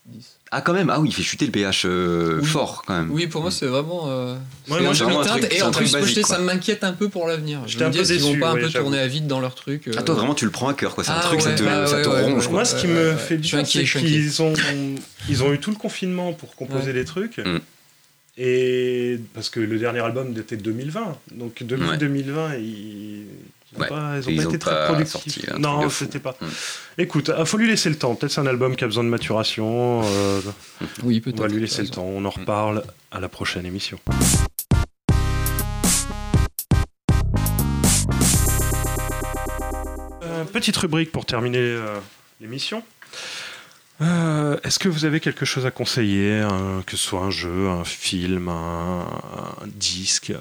10. Ah, quand même, ah oui, il fait chuter le pH euh, Oui. fort quand même. Oui, pour moi, c'est vraiment. euh, Ouais, moi, vraiment un truc- et en plus, basique, sais, ça m'inquiète un peu pour l'avenir. Je me dis, qu'ils vont pas un ouais, peu tourner à vide dans leur truc euh, Ah, toi, vraiment, tu le prends à cœur, quoi. C'est un Ah, truc, ça te, bah, ça te ronge. Moi, ce qui ouais, me ouais. fait bizarre, inquiet, c'est je suis inquiet. qu'ils ont, ils ont eu tout le confinement pour composer des trucs. Mm. Et parce que le dernier album était 2020. Donc depuis Ouais. 2020, ils Ouais. pas, ils ont pas ont été très productifs. non, c'était pas. Mm. Écoute, il faut lui laisser le temps. Peut-être c'est un album qui a besoin de maturation. euh, (laughs) Oui, on peut-être. va lui laisser le raison. temps. On en reparle à la prochaine émission. Euh, petite rubrique pour terminer euh, l'émission. Euh, Est-ce que vous avez quelque chose à conseiller, un- que ce soit un jeu, un film, un, un disque, euh,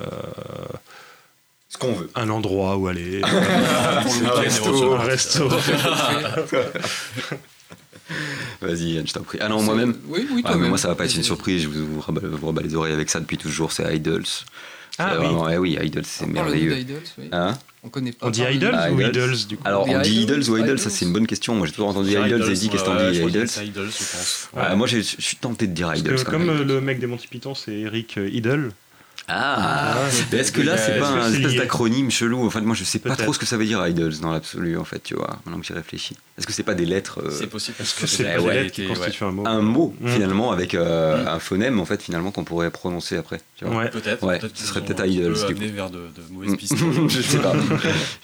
Ce qu'on veut. un endroit où aller, (laughs) Un resto. un (laughs) resto Vas-y, Yann, je t'en prie. Ah non, moi-même Oui, oui, Ouais, toi mais moi, ça va pas être une surprise. Je vous, vous rabats, vous rabats les oreilles avec ça depuis toujours. C'est Idols. Ah C'est oui. vraiment- ouais, oui, Idols, c'est merveilleux. oui. Hein On connaît pas. On dit Idols Ah, ou Idols. Idols du coup Alors, on dit Idols Idols ou Idols, ça Idols c'est une bonne question. Moi, j'ai toujours entendu C'est Idols et dit qu'est-ce que t'en ouais, dis je crois Idols Idols, je pense. Ouais, Moi, j'ai- je suis tenté de dire Parce Idols. que quand comme même. le mec des Monty Python, c'est Eric euh, Idle. Ah, mais est-ce que là, c'est pas un espèce d'acronyme chelou? En fait, moi, je sais pas trop ce que ça veut dire Idols dans l'absolu, en fait, tu vois, maintenant que j'y réfléchis. Est-ce que c'est pas des lettres euh, C'est possible. Est-ce que c'est Ouais, pas des ouais, lettres qui ouais. constituent un mot un mot, Mm. finalement, avec euh, un phonème, en fait, finalement, qu'on pourrait prononcer après tu vois Ouais. Peut-être. Ouais, ce serait peut-être un Idols, peu du coup. amené vers de, de mauvaises Mm. pistes. (laughs) je sais pas.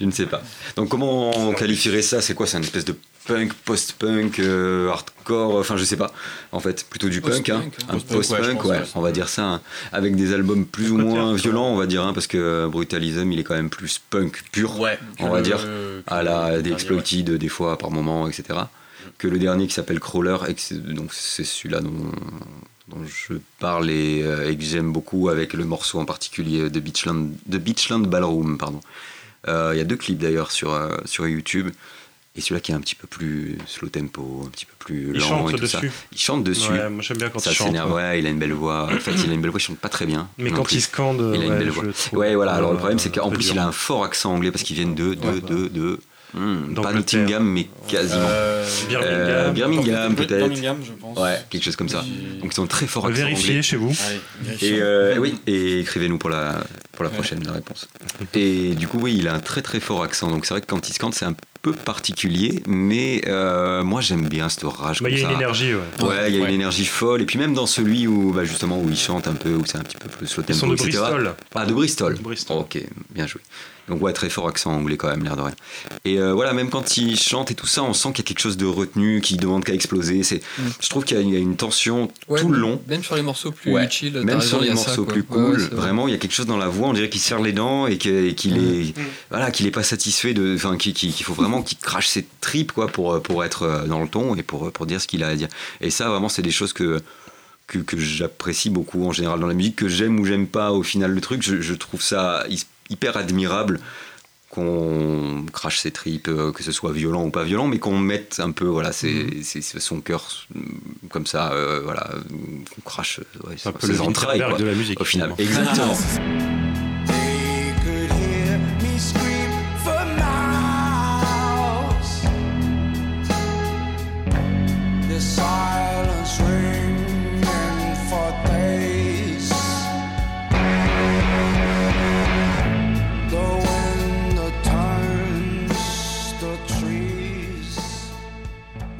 je ne sais pas. Donc comment on qualifierait ça? C'est quoi? C'est une espèce de punk, post-punk, euh, hardcore Enfin, je sais pas. En fait, plutôt du punk, hein. Hein. un Post-punk, ouais, ouais, on va dire ça, hein. avec des albums plus ou moins violents, on va dire, hein, parce que euh, Brutalism, il est quand même plus punk pur, Ouais. on va le- dire, à la des ouais. Exploited des fois par moment, etc. Que le dernier qui s'appelle Crawler, et donc c'est celui-là dont, dont je parle et, euh, et que j'aime beaucoup avec le morceau en particulier de Beachland, de Beachland Ballroom, pardon. Euh, Il y a deux clips d'ailleurs sur, euh, sur YouTube. Et celui-là qui est un petit peu plus slow tempo, un petit peu plus Il lent chante et tout ça. dessus. Il chante dessus. Ouais, moi j'aime bien quand ça il chante. Ouais, il a une belle voix. En fait, il a une belle voix, il chante pas très bien. Mais quand plus. il scande, Il a une ouais, belle voix. Ouais, voilà. Alors le problème, c'est qu'en plus, dur. il a un fort accent anglais parce qu'il vient de, de, Ouais, de, de, hmm, pas. Nottingham, mais quasiment. Euh, Birmingham. Euh, Birmingham, peut-être. Birmingham, je pense. Ouais, quelque chose comme ça. Donc ils ont très fort accent Vérifiez chez vous. Allez, Et euh, oui, et écrivez-nous pour la, pour la Ouais. prochaine la réponse. Et du coup, oui, il a un très très fort accent. Donc c'est vrai que quand il scande, c'est un peu particulier, mais euh, moi j'aime bien cette rage. Bah, Il y a une énergie, ouais. Ouais, il y a Ouais. une énergie folle. Et puis même dans celui où, bah, justement, où il chante un peu, où c'est un petit peu plus Ils tempo, sont de etc. Bristol. Ah, de Bristol. De Bristol. ok, bien joué. Donc ouais, très fort accent anglais quand même, l'air de rien. Et euh, voilà, même quand il chante et tout ça, on sent qu'il y a quelque chose de retenu, qui demande qu'à exploser. C'est, Mm. je trouve qu'il y a- il y a une tension Ouais, tout le long. Même sur les morceaux plus Ouais. chill, Même raison, sur les ça, morceaux plus cool, ouais, c'est vrai. vraiment, il y a quelque chose dans la voix, on dirait qu'il serre les dents et qu'il est, Mm. voilà, qu'il est pas satisfait de, enfin, qu'il faut vraiment qu'il crache ses tripes quoi pour pour être euh, dans le ton et pour pour dire ce qu'il a à dire. Et ça, vraiment, c'est des choses que que, que j'apprécie beaucoup en général dans la musique, que j'aime ou j'aime pas au final le truc. Je, je trouve ça hy- hyper admirable qu'on crache ses tripes, euh, que ce soit violent ou pas violent, mais qu'on mette un peu voilà, ses- son cœur euh, comme ça, euh, voilà, qu'on crache euh, ouais, un peu ses le entrailles. Quoi, de la musique. au final, finalement. exactement. (laughs)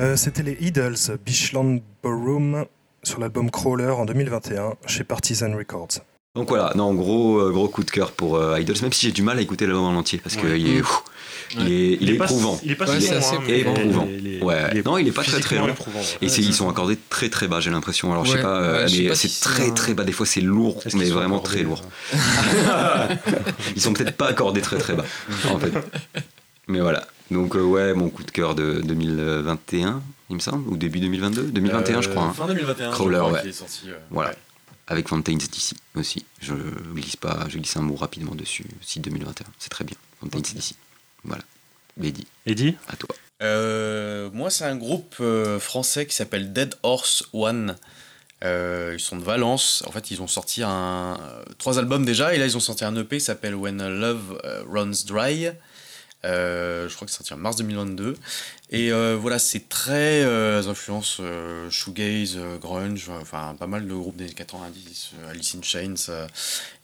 Euh, C'était les Idols, Beachland Ballroom, sur l'album Crawler en 2021 chez Partisan Records. Donc voilà, non, gros, euh, gros coup de cœur pour euh, Idols, même si j'ai du mal à écouter l'album en entier, parce Ouais. qu'il est, Mm. il est, il est pas- éprouvant. Il est pas assez éprouvant. il est- est- Ouais. Non, il est pas très, très long. éprouvant, ouais. Et ils sont accordés très très bas, j'ai l'impression. Alors je sais pas, euh, mais c'est si très un- très bas. Des fois c'est lourd, mais vraiment accordés, très lourd. (laughs) Ils sont peut-être pas accordés très très bas, en fait. (laughs) Mais voilà. Donc euh, ouais, mon coup de cœur de 2021, il me semble, ou début 2022, 2021 je crois. hein. Fin 2021. je Crawler, crois, ouais. qui est sorti, euh, Voilà. ouais. Avec Fountains DC aussi. Je glisse pas, je glisse un mot rapidement dessus. Si 2021, c'est très bien. Fountains DC. Voilà. Lady, Eddie? À toi. Euh, moi, c'est un groupe euh, français qui s'appelle Dead Horse One. Euh, ils sont de Valence. En fait, ils ont sorti un, euh, trois albums déjà. Et là, ils ont sorti un EP qui s'appelle When Love euh, Runs Dry. Euh, je crois que sorti en mars 2022. Et euh, voilà, c'est très euh, influence shoegaze, grunge, enfin pas mal de groupes des années 90, euh, Alice in Chains.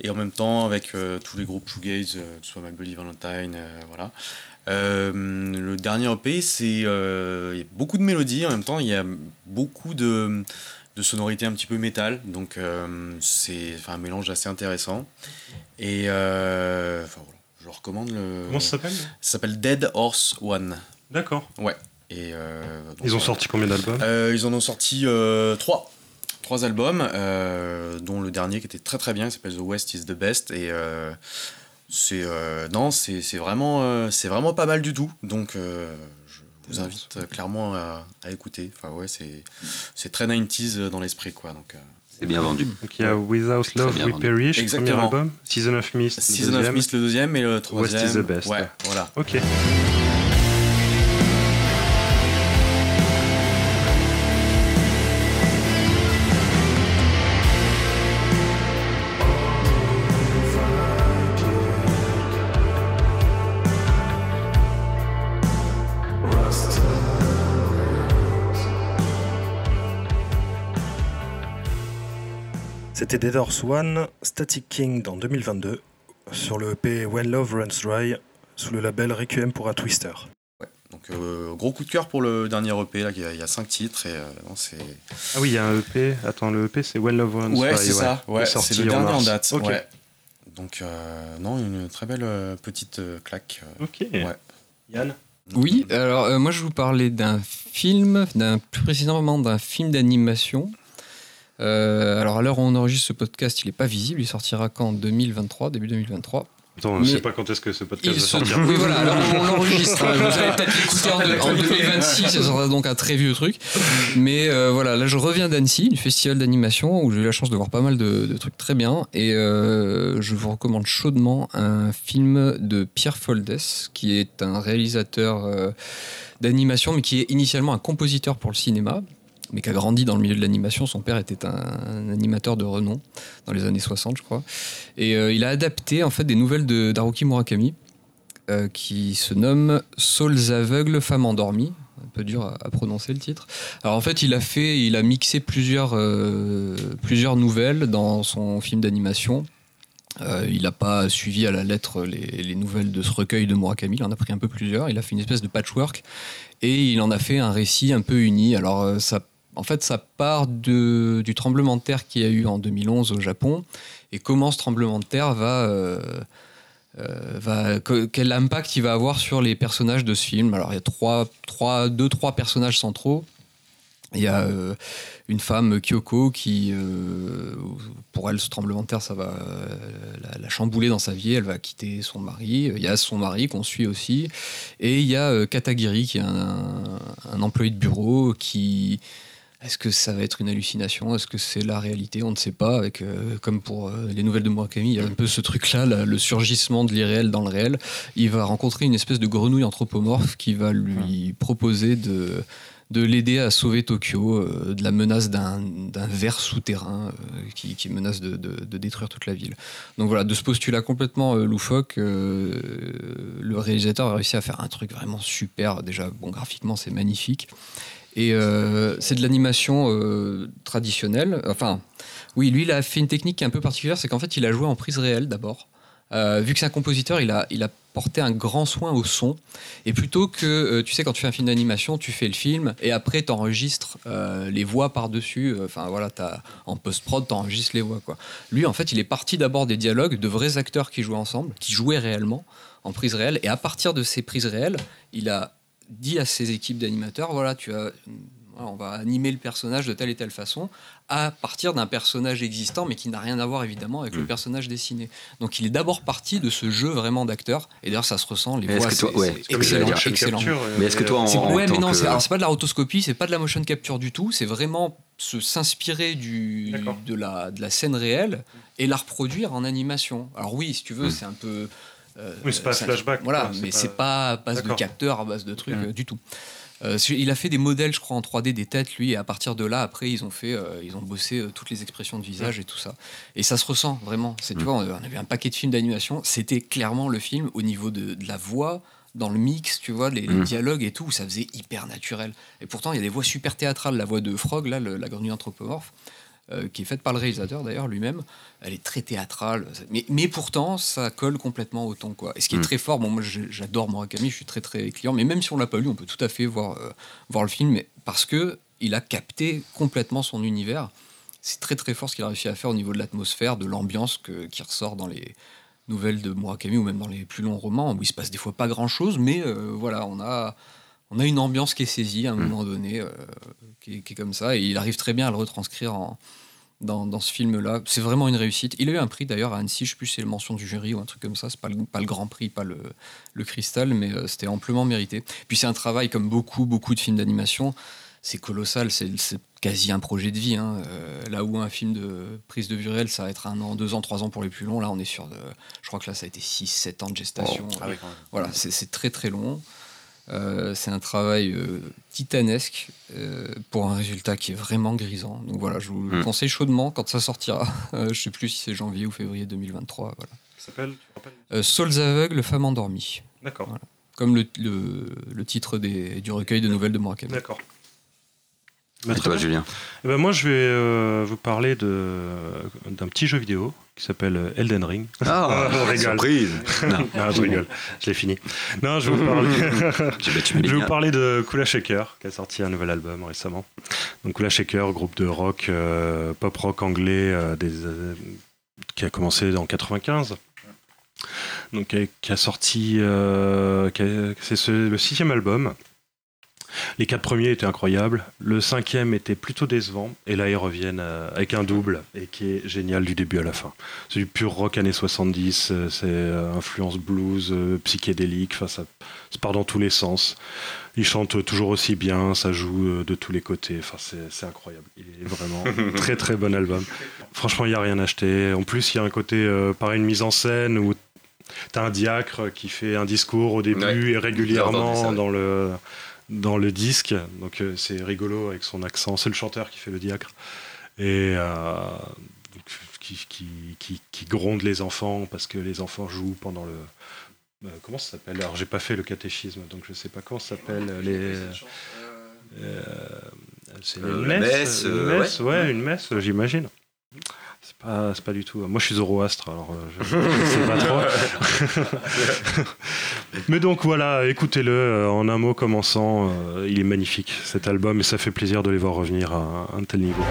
et en même temps, avec tous les groupes shoegaze, que ce soit My Bloody Valentine, voilà. Le dernier EP, c'est beaucoup de mélodies en même temps, il y a beaucoup de, de sonorités un petit peu métal, donc euh, c'est un mélange assez intéressant. Et enfin, voilà, je recommande le. Comment ça s'appelle Ça s'appelle Dead Horse One. D'accord. Et euh, donc, Ils ont sorti combien d'albums Euh, Ils en ont sorti euh, trois. Trois albums, euh, dont le dernier qui était très très bien, qui s'appelle The West is the Best. Et euh, c'est euh, non, c'est c'est vraiment, euh, c'est vraiment pas mal du tout. Donc euh, je vous invite euh, clairement à, à écouter. Enfin ouais, c'est c'est très 90s dans l'esprit quoi. Donc euh, C'est bien vendu. Donc il y a Without Love We vendu. Perish, Exactement. premier album. Season of Mist, Season of deuxième. Mist le deuxième et le troisième. is the best. Ouais, voilà. Ok. C'était Dead Horse One, Static King en 2022, sur le EP When Love Runs Dry, sous le label Requiem pour a Twister. Donc euh, gros coup de cœur pour le dernier EP là, il y a, il y a cinq titres et euh, non, c'est Ah oui, il y a un EP. Attends, le EP c'est When Love Runs Ouais, Dry, c'est ça. Ouais, c'est le dernier en date. Ok. Ouais. Donc, euh, non, une très belle euh, petite euh, claque. Ok. Ouais. Yann Oui, alors euh, moi je vais vous parler d'un film, d'un plus précisément d'un film d'animation. Euh, alors à l'heure où on enregistre ce podcast, il n'est pas visible, il sortira qu'en 2023, début 2023. Attends, Mais je sais pas quand est-ce que ce podcast va se... sortir. Oui, voilà, alors on l'enregistre. hein. Vous allez peut-être l'écouter en, en (laughs) 2026, ce sera donc un très vieux truc. Mais euh, voilà, là je reviens d'Annecy, du festival d'animation, où j'ai eu la chance de voir pas mal de, de trucs très bien. Et euh, je vous recommande chaudement un film de Pierre Foldes, qui est un réalisateur euh, d'animation, mais qui est initialement un compositeur pour le cinéma. Mais qui a grandi dans le milieu de l'animation. Son père était un, animateur de renom dans les années 60, je crois. Et euh, il a adapté en fait des nouvelles de d'Haruki Murakami euh, qui se nomme Saules aveugles, femmes endormies. Un peu dur à, prononcer le titre. Alors en fait, il a fait, il a mixé plusieurs, euh, plusieurs nouvelles dans son film d'animation. Il n'a pas suivi à la lettre les, les nouvelles de ce recueil de Murakami, il en a pris un peu plusieurs. Il a fait une espèce de patchwork et il en a fait un récit un peu uni. Alors ça, en fait, ça part de, du tremblement de terre qu'il y a eu en 2011 au Japon et comment ce tremblement de terre va, euh, euh, va que- quel impact il va avoir sur les personnages de ce film? Alors il y a trois, trois, deux, trois personnages centraux. Il y a euh, une femme, Kyoko, qui, pour elle, ce tremblement de terre, ça va la, chambouler dans sa vie. Elle va quitter son mari. Il y a son mari qu'on suit aussi. Et il y a Katagiri, qui est un, un employé de bureau qui, est-ce que ça va être une hallucination? Est-ce que c'est la réalité? On ne sait pas. Avec, euh, comme pour euh, les nouvelles de Murakami, il y a un peu ce truc-là, là, le surgissement de l'irréel dans le réel. Il va rencontrer une espèce de grenouille anthropomorphe qui va lui proposer de, de l'aider à sauver Tokyo euh, de la menace d'un d'un ver souterrain qui, qui menace de, de- de détruire toute la ville. Donc voilà, de ce postulat complètement loufoque, le réalisateur a réussi à faire un truc vraiment super. Déjà, bon, graphiquement, c'est magnifique. Et euh, c'est de l'animation euh, traditionnelle. Enfin, oui, lui, il a fait une technique qui est un peu particulière, c'est qu'en fait, il a joué en prise réelle d'abord. Euh, vu que c'est un compositeur, il a, il a porté un grand soin au son. Et plutôt que, tu sais, quand tu fais un film d'animation, tu fais le film et après tu enregistres les voix par-dessus. Enfin voilà, as, en post-prod, tu enregistres les voix. Lui, en fait, il est parti d'abord des dialogues de vrais acteurs qui jouaient ensemble, qui jouaient réellement en prise réelle. Et à partir de ces prises réelles, il a dit à ses équipes d'animateurs, voilà, tu as on va animer le personnage de telle et telle façon à partir d'un personnage existant, mais qui n'a rien à voir évidemment avec le Mm. personnage dessiné. Donc il est d'abord parti de ce jeu vraiment d'acteur, et d'ailleurs ça se ressent, les Mais voix, c'est ouais, excellent, excellent. capture, euh, Mais est-ce que toi, en- C'est- ouais, mais non, que- c'est pas de la rotoscopie, c'est pas de la motion capture du tout, c'est vraiment se s'inspirer du de la de la scène réelle et la reproduire en animation. Alors oui, si tu veux, Mm. c'est un peu euh, Oui, c'est pas un- flashback, Voilà, mais c'est pas à base de capteurs, à base de trucs euh, du tout. Euh, il a fait des modèles, je crois, en 3D des têtes, lui, et à partir de là, après, ils ont fait, euh, ils ont bossé euh, toutes les expressions de visage et tout ça. Et ça se ressent vraiment. C'est, tu Mm. vois, on avait un paquet de films d'animation. C'était clairement le film au niveau de, de la voix, dans le mix, tu vois, les, les Mm. dialogues et tout, où ça faisait hyper naturel. Et pourtant, il y a des voix super théâtrales. La voix de Frog, là, le- la grenouille anthropomorphe, euh, qui est faite par le réalisateur d'ailleurs lui-même, elle est très théâtrale. Mais, mais pourtant, ça colle complètement au ton. Quoi. Et ce qui est Mm. très fort, bon, moi j'adore Murakami, je suis très très client, mais même si on l'a pas lu, on peut tout à fait voir, euh, voir le film, parce que il a capté complètement son univers. C'est très très fort ce qu'il a réussi à faire au niveau de l'atmosphère, de l'ambiance qui ressort dans les nouvelles de Murakami ou même dans les plus longs romans où il se passe des fois pas grand chose, mais euh, voilà, on a, on a une ambiance qui est saisie à un Mm. moment donné, euh, qui, est, qui est comme ça, et il arrive très bien à le retranscrire en- dans, dans ce film-là. C'est vraiment une réussite. Il a eu un prix d'ailleurs à Annecy, je sais plus si c'est le mention du jury ou un truc comme ça, c'est pas le, pas le grand prix, pas le, le cristal, mais euh, c'était amplement mérité. Puis c'est un travail comme beaucoup, beaucoup de films d'animation. C'est colossal, c'est quasi un projet de vie. hein. Euh, là où un film de prise de vue réelle, ça va être un an, deux ans, trois ans pour les plus longs. Là, on est sur de. Je crois que là, ça a été 6, 7 ans de gestation. Ah oui, quand même. Voilà, c'est très très long. Euh, c'est un travail euh, titanesque euh, pour un résultat qui est vraiment grisant. Donc voilà, je vous le Mm. conseille chaudement quand ça sortira. (laughs) Je sais plus si c'est janvier ou février 2023. Voilà. Ça s'appelle Euh, Saules aveugles, femmes endormies. D'accord. Voilà. Comme le, le- le titre des- du recueil de nouvelles de Murakami. D'accord. Bah, toi, bien. Julien Eh ben, moi, je vais euh, vous parler d'un petit jeu vidéo qui s'appelle euh, Elden Ring. Ah, (laughs) surprise (laughs) Non, Non, je rigole, je l'ai fini. Non, je vais vous (laughs) parler, je vais vous Mélina. parler de Kula Shaker, qui a sorti un nouvel album récemment. Donc Kula Shaker, groupe de rock, euh, pop rock anglais, euh, des, qui a commencé en 95. Donc qui a, sorti, euh, c'est ce- le sixième album. Les quatre premiers étaient incroyables. Le cinquième était plutôt décevant. Et là, ils reviennent euh, avec un double et qui est génial du début à la fin. C'est du pur rock années 70. euh, C'est euh, influence blues, psychédélique. Enfin, ça, ça part dans tous les sens. Ils chantent toujours aussi bien. Ça joue de tous les côtés. Enfin, c'est incroyable. Il est vraiment (laughs) très très bon album. Franchement, il n'y a rien à acheter. En plus, il y a un côté, pareil, une mise en scène où tu as un diacre qui fait un discours au début Ouais. et régulièrement ça, ouais. dans le dans le disque. Donc euh, c'est rigolo avec son accent. C'est le chanteur qui fait le diacre. Et euh, donc, qui, qui, qui, qui gronde les enfants parce que les enfants jouent pendant le. euh, comment ça s'appelle? Alors j'ai pas fait le catéchisme, donc je sais pas comment ça s'appelle. Les. euh, c'est Euh, une messe, ouais, une messe, j'imagine. C'est pas, du tout. Moi, je suis zoroastre, alors euh, je, je sais pas trop. (laughs) Mais donc voilà, écoutez-le euh, en un mot commençant. euh, il est magnifique cet album et ça fait plaisir de les voir revenir à un tel niveau.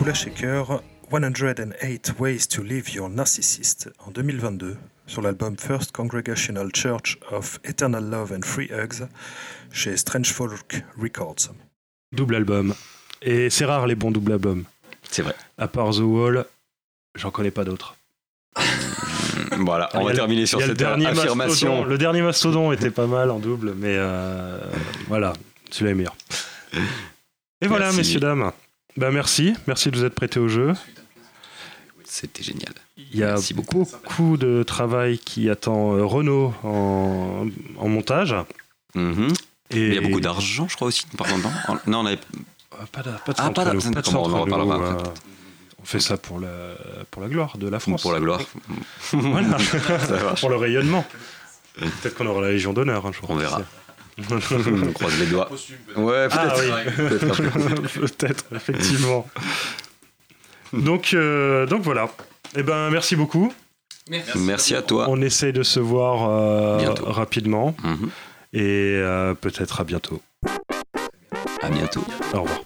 Kula Shaker, 108 Ways to Live Your Narcissist en 2022 sur l'album First Congregational Church of Eternal Love and Free Hugs chez Strange Folk Records. Double album. Et c'est rare les bons double albums. C'est vrai. À part The Wall, j'en connais pas d'autres. (laughs) Voilà, on va terminer sur cette dernier affirmation. Mastodon. Le dernier Mastodon était pas mal en double, mais euh, voilà, celui-là est meilleur. Et voilà, messieurs, dames. Ben merci, merci de vous être prêtés au jeu. C'était génial. Il y a Merci beaucoup. beaucoup de travail qui attend euh, Renault en, en montage. Mhm. Et Il y a beaucoup d'argent, je crois aussi. Pardon, non, non on avait Euh, Pas de, pas de Ah, nous, pas de on nous, euh, fait ça pour la, pour la gloire de la France. Pour la gloire. Voilà. (laughs) Pour le rayonnement. Peut-être qu'on aura la Légion d'honneur un jour. On verra. On croise les doigts. Ouais, Ah peut-être. (laughs) Peut-être effectivement. Donc, euh, donc voilà. Eh ben, merci beaucoup. Merci à toi. On essaye de se voir euh, rapidement Mhm. et euh, peut-être à bientôt. À bientôt. Au revoir.